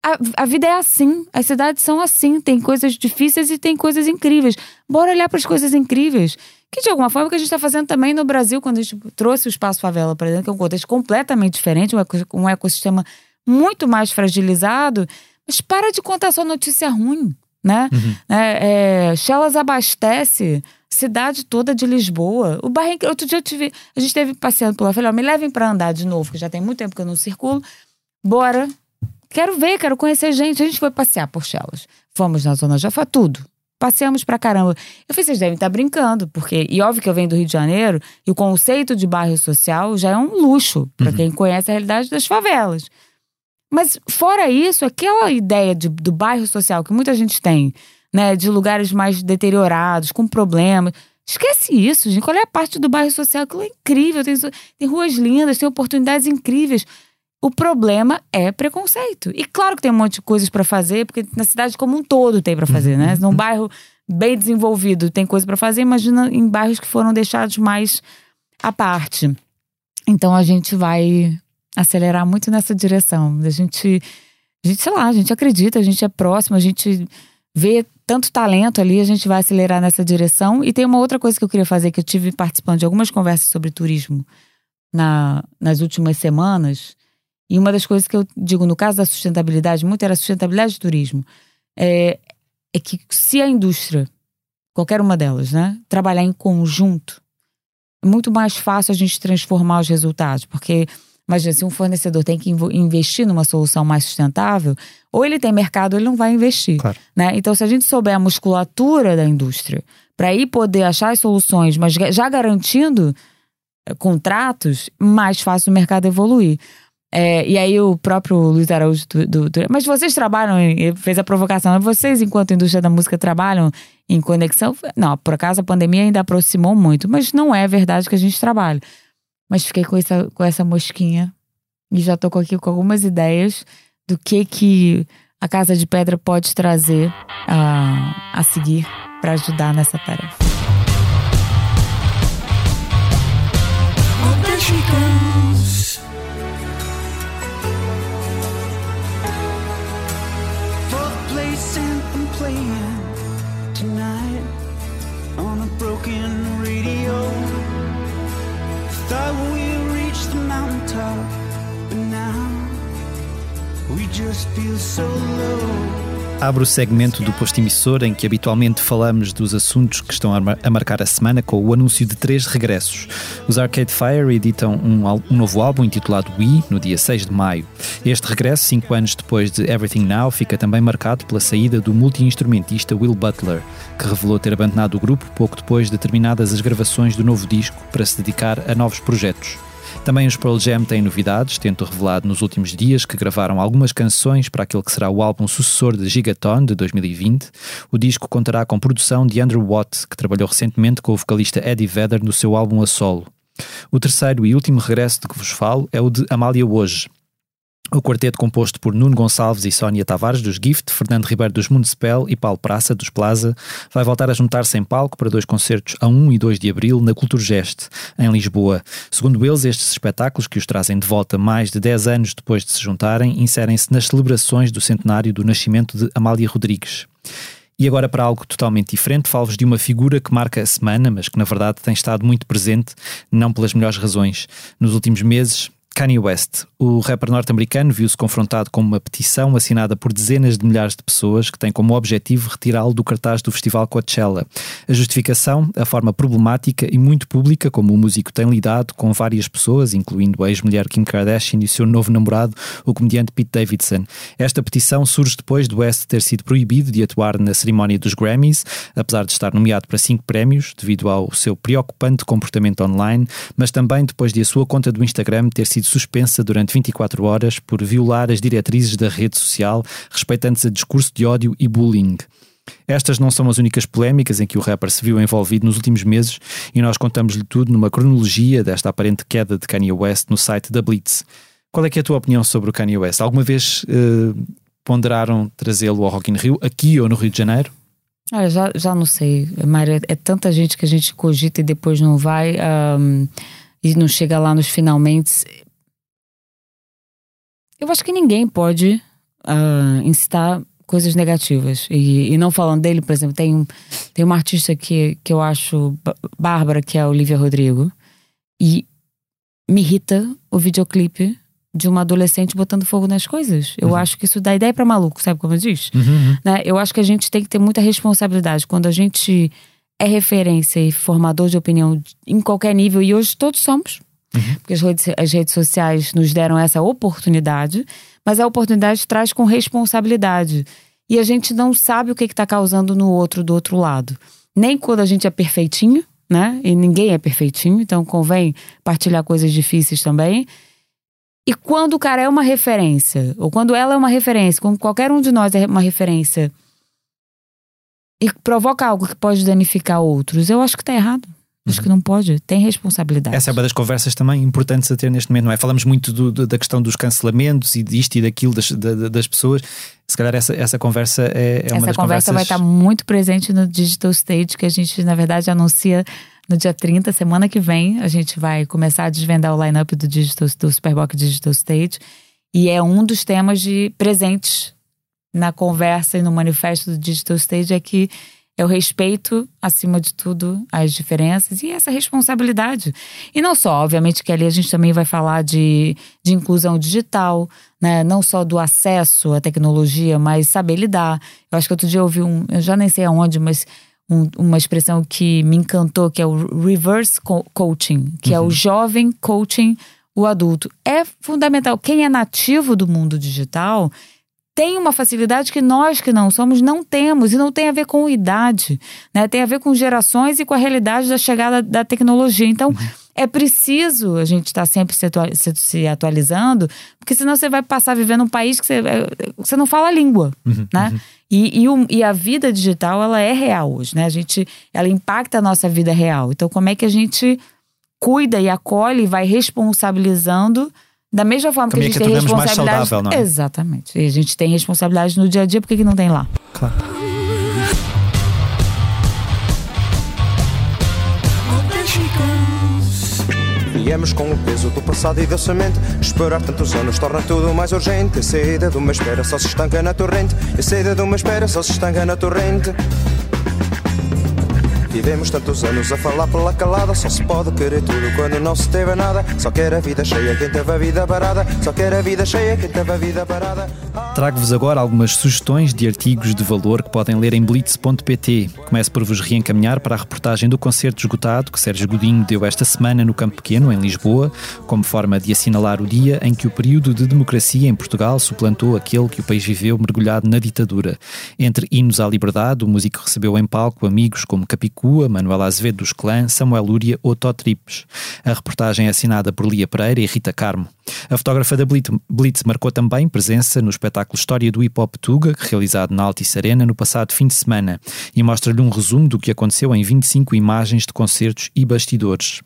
A, a vida é assim, as cidades são assim, tem coisas difíceis e tem coisas incríveis. Bora olhar para as coisas incríveis. Que de alguma forma é que a gente está fazendo também no Brasil, quando a gente trouxe o Espaço Favela para dentro, que é um contexto completamente diferente, um ecossistema muito mais fragilizado. Mas para de contar só notícia ruim, né? Uhum. É, é, Chelas abastece cidade toda de Lisboa. O Barrinho, outro dia eu tive, a gente esteve passeando por lá, falei, ó, me levem para andar de novo, que já tem muito tempo que eu não circulo. Bora. Quero ver, quero conhecer gente. A gente foi passear por Chelas. Fomos na Zona Jaffa, tudo passeamos pra caramba. Eu falei, vocês devem estar brincando, porque. E óbvio que eu venho do Rio de Janeiro, e o conceito de bairro social já é um luxo para uhum. quem conhece a realidade das favelas. Mas fora isso, aquela ideia de, do bairro social que muita gente tem, né? De lugares mais deteriorados, com problemas. Esquece isso, gente. Qual é a parte do bairro social? Aquilo é incrível. Tem, tem ruas lindas, tem oportunidades incríveis. O problema é preconceito. E claro que tem um monte de coisas para fazer, porque na cidade como um todo tem para fazer, né? Num bairro bem desenvolvido tem coisa para fazer, imagina em bairros que foram deixados mais à parte. Então a gente vai acelerar muito nessa direção. A gente, a gente, sei lá, a gente acredita, a gente é próximo, a gente vê tanto talento ali, a gente vai acelerar nessa direção. E tem uma outra coisa que eu queria fazer, que eu tive participando de algumas conversas sobre turismo na, nas últimas semanas. E uma das coisas que eu digo no caso da sustentabilidade, muito era a sustentabilidade do turismo, é, é que se a indústria, qualquer uma delas, né, trabalhar em conjunto, é muito mais fácil a gente transformar os resultados, porque Imagina, se um fornecedor tem que investir numa solução mais sustentável, ou ele tem mercado ou ele não vai investir. Claro. Né? Então, se a gente souber a musculatura da indústria, para aí poder achar as soluções, mas já garantindo eh, contratos, mais fácil o mercado evoluir. É, e aí o próprio Luiz Araújo do, do, do, Mas vocês trabalham, fez a provocação, vocês, enquanto indústria da música, trabalham em conexão? Não, por acaso a pandemia ainda aproximou muito, mas não é verdade que a gente trabalha. Mas fiquei com essa, com essa mosquinha e já tô aqui com algumas ideias do que que a Casa de Pedra pode trazer uh, a seguir para ajudar nessa tarefa. Abre o segmento do posto emissor em que habitualmente falamos dos assuntos que estão a marcar a semana com o anúncio de três regressos. Os Arcade Fire editam um, um novo álbum intitulado We no dia 6 de maio. Este regresso, cinco anos depois de Everything Now, fica também marcado pela saída do multi-instrumentista Will Butler, que revelou ter abandonado o grupo pouco depois de terminadas as gravações do novo disco para se dedicar a novos projetos. Também os Pearl Jam têm novidades, tendo revelado nos últimos dias que gravaram algumas canções para aquele que será o álbum sucessor de Gigaton de 2020. O disco contará com produção de Andrew Watt, que trabalhou recentemente com o vocalista Eddie Vedder no seu álbum a solo. O terceiro e último regresso de que vos falo é o de Amália Hoje, o quarteto composto por Nuno Gonçalves e Sónia Tavares dos Gift, Fernando Ribeiro dos Municipal e Paulo Praça dos Plaza vai voltar a juntar-se em palco para dois concertos a 1 e 2 de abril na Culturgest, em Lisboa. Segundo eles, estes espetáculos, que os trazem de volta mais de 10 anos depois de se juntarem, inserem-se nas celebrações do centenário do nascimento de Amália Rodrigues. E agora para algo totalmente diferente, falo-vos de uma figura que marca a semana, mas que na verdade tem estado muito presente, não pelas melhores razões. Nos últimos meses, Kanye West. O rapper norte-americano viu-se confrontado com uma petição assinada por dezenas de milhares de pessoas que tem como objetivo retirá-lo do cartaz do Festival Coachella. A justificação, a forma problemática e muito pública como o músico tem lidado com várias pessoas, incluindo a ex-mulher Kim Kardashian e o seu novo namorado, o comediante Pete Davidson. Esta petição surge depois de West ter sido proibido de atuar na cerimónia dos Grammys, apesar de estar nomeado para cinco prémios, devido ao seu preocupante comportamento online, mas também depois de a sua conta do Instagram ter sido sido suspensa durante 24 horas por violar as diretrizes da rede social respeitantes a discurso de ódio e bullying. Estas não são as únicas polémicas em que o rapper se viu envolvido nos últimos meses e nós contamos-lhe tudo numa cronologia desta aparente queda de Kanye West no site da Blitz. Qual é, é a tua opinião sobre o Kanye West? Alguma vez uh, ponderaram trazê-lo ao Rock in Rio, aqui ou no Rio de Janeiro? Olha, já, já não sei, Mário. É tanta gente que a gente cogita e depois não vai um, e não chega lá nos finalmente. Eu acho que ninguém pode uh, incitar coisas negativas. E, e, não falando dele, por exemplo, tem, tem uma artista que, que eu acho bárbara, que é a Olivia Rodrigo. E me irrita o videoclipe de uma adolescente botando fogo nas coisas. Eu uhum. acho que isso dá ideia para maluco, sabe como eu diz? Uhum, uhum. Né? Eu acho que a gente tem que ter muita responsabilidade. Quando a gente é referência e formador de opinião em qualquer nível, e hoje todos somos, Uhum. Porque as redes, as redes sociais nos deram essa oportunidade, mas a oportunidade traz com responsabilidade. e a gente não sabe o que está causando no outro do outro lado. Nem quando a gente é perfeitinho, né? E ninguém é perfeitinho, então convém partilhar coisas difíceis também. E quando o cara é uma referência, ou quando ela é uma referência, como qualquer um de nós é uma referência, e provoca algo que pode danificar outros, eu acho que tá errado. Acho uhum. que não pode, tem responsabilidade. Essa é uma das conversas também importantes a ter neste momento, não é? Falamos muito do, da questão dos cancelamentos e disto e daquilo das, das pessoas. Se calhar essa, essa conversa é, é uma essa das conversa conversas... vai estar muito presente no Digital Stage, que a gente, na verdade, anuncia no dia 30, semana que vem. A gente vai começar a desvendar o lineup do, Digital, do Superboc Digital Stage. E é um dos temas de presentes na conversa e no manifesto do Digital Stage é que é o respeito, acima de tudo, às diferenças e essa responsabilidade. E não só, obviamente, que ali a gente também vai falar de, de inclusão digital, né? não só do acesso à tecnologia, mas saber lidar. Eu acho que outro dia eu ouvi um, eu já nem sei aonde, mas um, uma expressão que me encantou, que é o reverse coaching, que uhum. é o uhum. jovem coaching o adulto. É fundamental. Quem é nativo do mundo digital tem uma facilidade que nós que não somos não temos e não tem a ver com idade, né? Tem a ver com gerações e com a realidade da chegada da tecnologia. Então, uhum. é preciso a gente estar tá sempre se atualizando, porque senão você vai passar vivendo um país que você, é, você não fala a língua, uhum, né? Uhum. E, e, e, a vida digital, ela é real hoje, né? A gente, ela impacta a nossa vida real. Então, como é que a gente cuida e acolhe e vai responsabilizando da mesma forma Também que a gente é tem responsabilidade. Mais saudável, não é? Exatamente. E a gente tem responsabilidade no dia a dia, por que, que não tem lá? Claro. Viemos com o peso do passado e da semente. Esperar tantos anos torna tudo mais urgente. A saída de uma espera só se estanca na torrente. A saída de uma espera só se estanca na torrente. Vivemos tantos anos a falar pela calada. Só se pode querer tudo quando não se teve nada. Só quer a vida cheia quem teve a vida parada. Só quer a vida cheia quem teve a vida parada. Trago-vos agora algumas sugestões de artigos de valor que podem ler em blitz.pt. Começo por vos reencaminhar para a reportagem do concerto esgotado que Sérgio Godinho deu esta semana no Campo Pequeno, em Lisboa, como forma de assinalar o dia em que o período de democracia em Portugal suplantou aquele que o país viveu mergulhado na ditadura. Entre hinos à liberdade, o músico recebeu em palco amigos como Capicua, Manuela Azevedo dos Clã, Samuel Lúria ou Tó Tripes. A reportagem é assinada por Lia Pereira e Rita Carmo. A fotógrafa da Blitz marcou também presença no espetáculo História do Hip Hop Tuga, realizado na Altice Arena no passado fim de semana, e mostra-lhe um resumo do que aconteceu em 25 imagens de concertos e bastidores.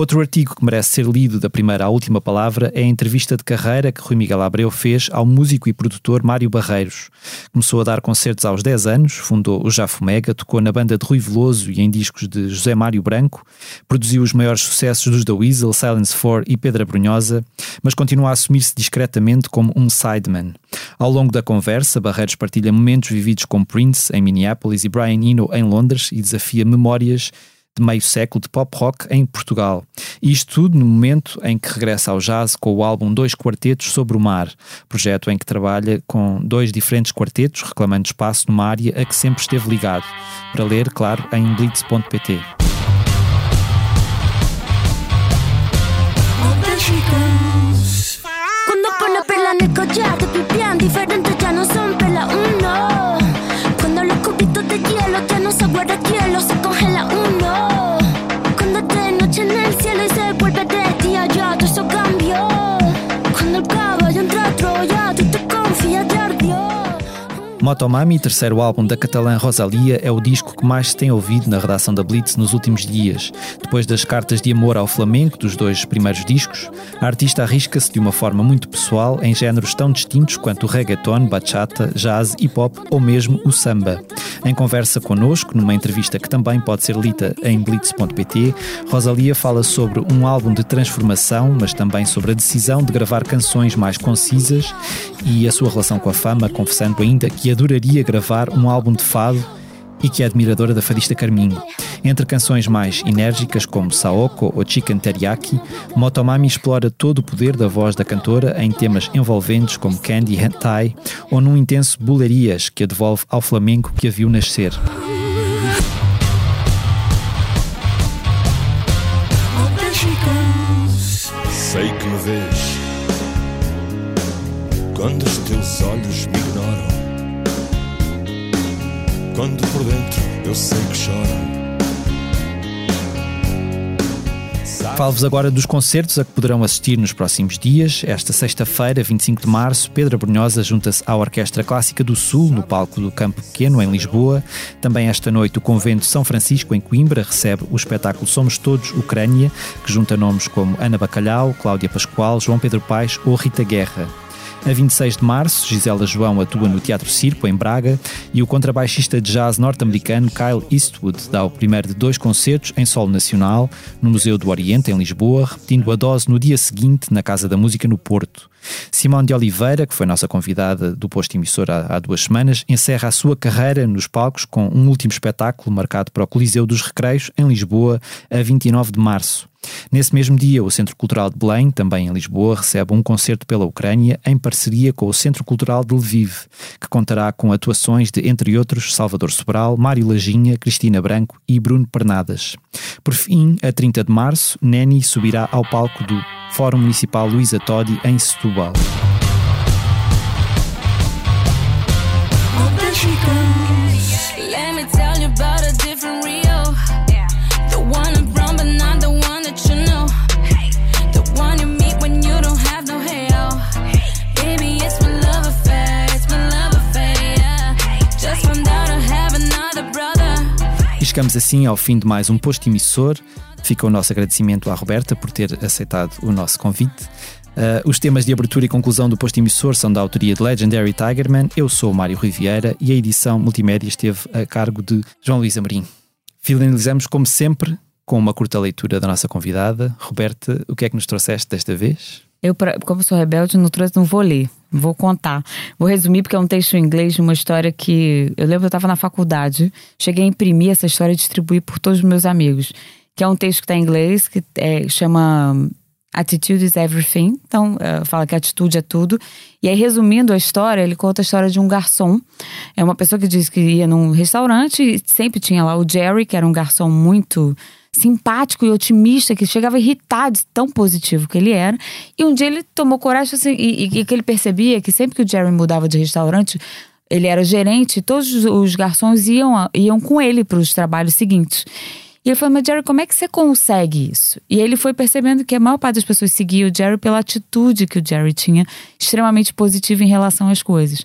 Outro artigo que merece ser lido da primeira à última palavra é a entrevista de carreira que Rui Miguel Abreu fez ao músico e produtor Mário Barreiros. Começou a dar concertos aos 10 anos, fundou o Jafomega, tocou na banda de Rui Veloso e em discos de José Mário Branco, produziu os maiores sucessos dos The Weasel, Silence 4 e Pedra Brunhosa, mas continua a assumir-se discretamente como um sideman. Ao longo da conversa, Barreiros partilha momentos vividos com Prince em Minneapolis e Brian Eno em Londres e desafia memórias de meio século de pop rock em Portugal. Isto tudo no momento em que regressa ao jazz com o álbum Dois Quartetos sobre o Mar, projeto em que trabalha com dois diferentes quartetos, reclamando espaço numa área a que sempre esteve ligado. Para ler, claro, em blitz.pt. Motomami, terceiro álbum da catalã Rosalia, é o disco que mais se tem ouvido na redação da Blitz nos últimos dias. Depois das cartas de amor ao flamenco dos dois primeiros discos, a artista arrisca-se de uma forma muito pessoal em géneros tão distintos quanto o reggaeton, bachata, jazz, hip hop ou mesmo o samba. Em conversa connosco, numa entrevista que também pode ser lida em blitz.pt, Rosalia fala sobre um álbum de transformação, mas também sobre a decisão de gravar canções mais concisas e a sua relação com a fama, confessando ainda que adoraria gravar um álbum de fado e que é admiradora da fadista Carminho. Entre canções mais enérgicas como Saoko ou Chicken Teriyaki, Motomami explora todo o poder da voz da cantora em temas envolventes como Candy Hentai ou num intenso Bulerias que a devolve ao flamenco que a viu nascer. Sei que me vês quando os teus olhos me ignoram quando por dentro eu sei que chora. Falo-vos agora dos concertos a que poderão assistir nos próximos dias. Esta sexta-feira, 25 de março, Pedro Brunhosa junta-se à Orquestra Clássica do Sul, no palco do Campo Pequeno, em Lisboa. Também esta noite, o Convento São Francisco, em Coimbra, recebe o espetáculo Somos Todos Ucrânia, que junta nomes como Ana Bacalhau, Cláudia Pascoal, João Pedro Paes ou Rita Guerra. A 26 de março, Gisela João atua no Teatro Circo, em Braga, e o contrabaixista de jazz norte-americano Kyle Eastwood dá o primeiro de dois concertos em solo nacional no Museu do Oriente, em Lisboa, repetindo a dose no dia seguinte na Casa da Música no Porto. Simone de Oliveira, que foi nossa convidada do posto emissor há, há duas semanas, encerra a sua carreira nos palcos com um último espetáculo marcado para o Coliseu dos Recreios, em Lisboa, a 29 de março. Nesse mesmo dia, o Centro Cultural de Belém, também em Lisboa, recebe um concerto pela Ucrânia em parceria com o Centro Cultural de Lviv, que contará com atuações de, entre outros, Salvador Sobral, Mário Lajinha, Cristina Branco e Bruno Pernadas. Por fim, a 30 de março, Neni subirá ao palco do Fórum Municipal Luísa Todi em Setúbal. Chegamos assim ao fim de mais um posto emissor. Fica o nosso agradecimento à Roberta por ter aceitado o nosso convite. Uh, os temas de abertura e conclusão do posto emissor são da autoria de Legendary Tigerman. Eu sou o Mário Riviera e a edição multimédia esteve a cargo de João Luís Amorim. Finalizamos, como sempre, com uma curta leitura da nossa convidada. Roberta, o que é que nos trouxeste desta vez? Eu, como sou rebelde, não trouxe, não vou ler. Vou contar. Vou resumir porque é um texto em inglês de uma história que eu lembro que eu estava na faculdade, cheguei a imprimir essa história e distribuir por todos os meus amigos. Que é um texto que está em inglês, que é, chama Attitude is Everything. Então, uh, fala que atitude é tudo. E aí, resumindo a história, ele conta a história de um garçom. É uma pessoa que diz que ia num restaurante e sempre tinha lá o Jerry, que era um garçom muito simpático e otimista, que chegava de tão positivo que ele era. E um dia ele tomou coragem assim, e, e, que ele percebia que sempre que o Jerry mudava de restaurante, ele era gerente, todos os garçons iam, iam com ele para os trabalhos seguintes. E ele falou, mas Jerry, como é que você consegue isso? E ele foi percebendo que a maior parte das pessoas seguia o Jerry pela atitude que o Jerry tinha, extremamente positiva em relação às coisas.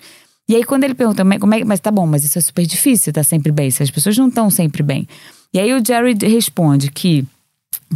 E aí, quando ele pergunta, como é, mas tá bom, mas isso é super difícil, tá sempre bem, se as pessoas não estão sempre bem. E aí o Jerry responde que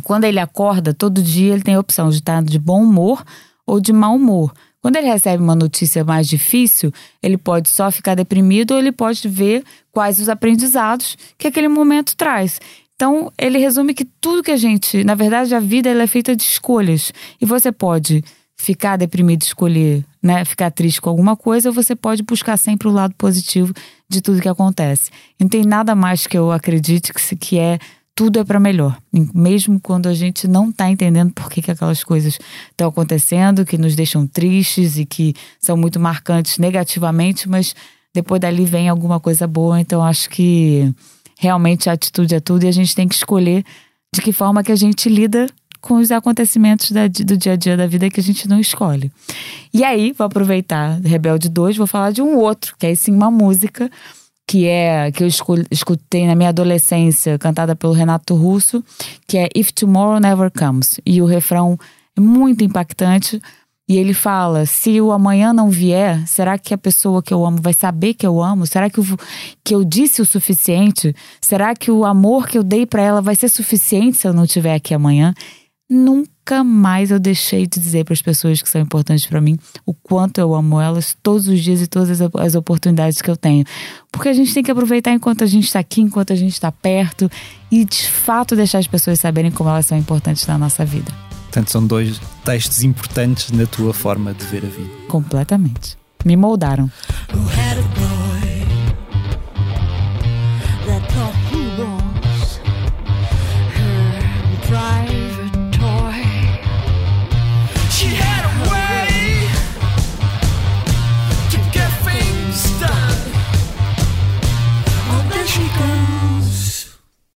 quando ele acorda, todo dia ele tem a opção de estar de bom humor ou de mau humor. Quando ele recebe uma notícia mais difícil, ele pode só ficar deprimido ou ele pode ver quais os aprendizados que aquele momento traz. Então, ele resume que tudo que a gente, na verdade, a vida ela é feita de escolhas. E você pode ficar deprimido, escolher, né, ficar triste com alguma coisa, você pode buscar sempre o lado positivo de tudo que acontece. Não tem nada mais que eu acredite que, que é tudo é para melhor, mesmo quando a gente não está entendendo por que, que aquelas coisas estão acontecendo, que nos deixam tristes e que são muito marcantes negativamente, mas depois dali vem alguma coisa boa. Então acho que realmente a atitude é tudo e a gente tem que escolher de que forma que a gente lida com os acontecimentos da, do dia a dia da vida que a gente não escolhe. E aí, vou aproveitar Rebelde 2, vou falar de um outro, que é sim uma música que é que eu escutei na minha adolescência, cantada pelo Renato Russo, que é If Tomorrow Never Comes. E o refrão é muito impactante. E ele fala: se o amanhã não vier, será que a pessoa que eu amo vai saber que eu amo? Será que eu, que eu disse o suficiente? Será que o amor que eu dei para ela vai ser suficiente se eu não estiver aqui amanhã? Nunca mais eu deixei de dizer para as pessoas que são importantes para mim o quanto eu amo elas todos os dias e todas as oportunidades que eu tenho. Porque a gente tem que aproveitar enquanto a gente está aqui, enquanto a gente está perto e de fato deixar as pessoas saberem como elas são importantes na nossa vida. Portanto, são dois textos importantes na tua forma de ver a vida. Completamente. Me moldaram.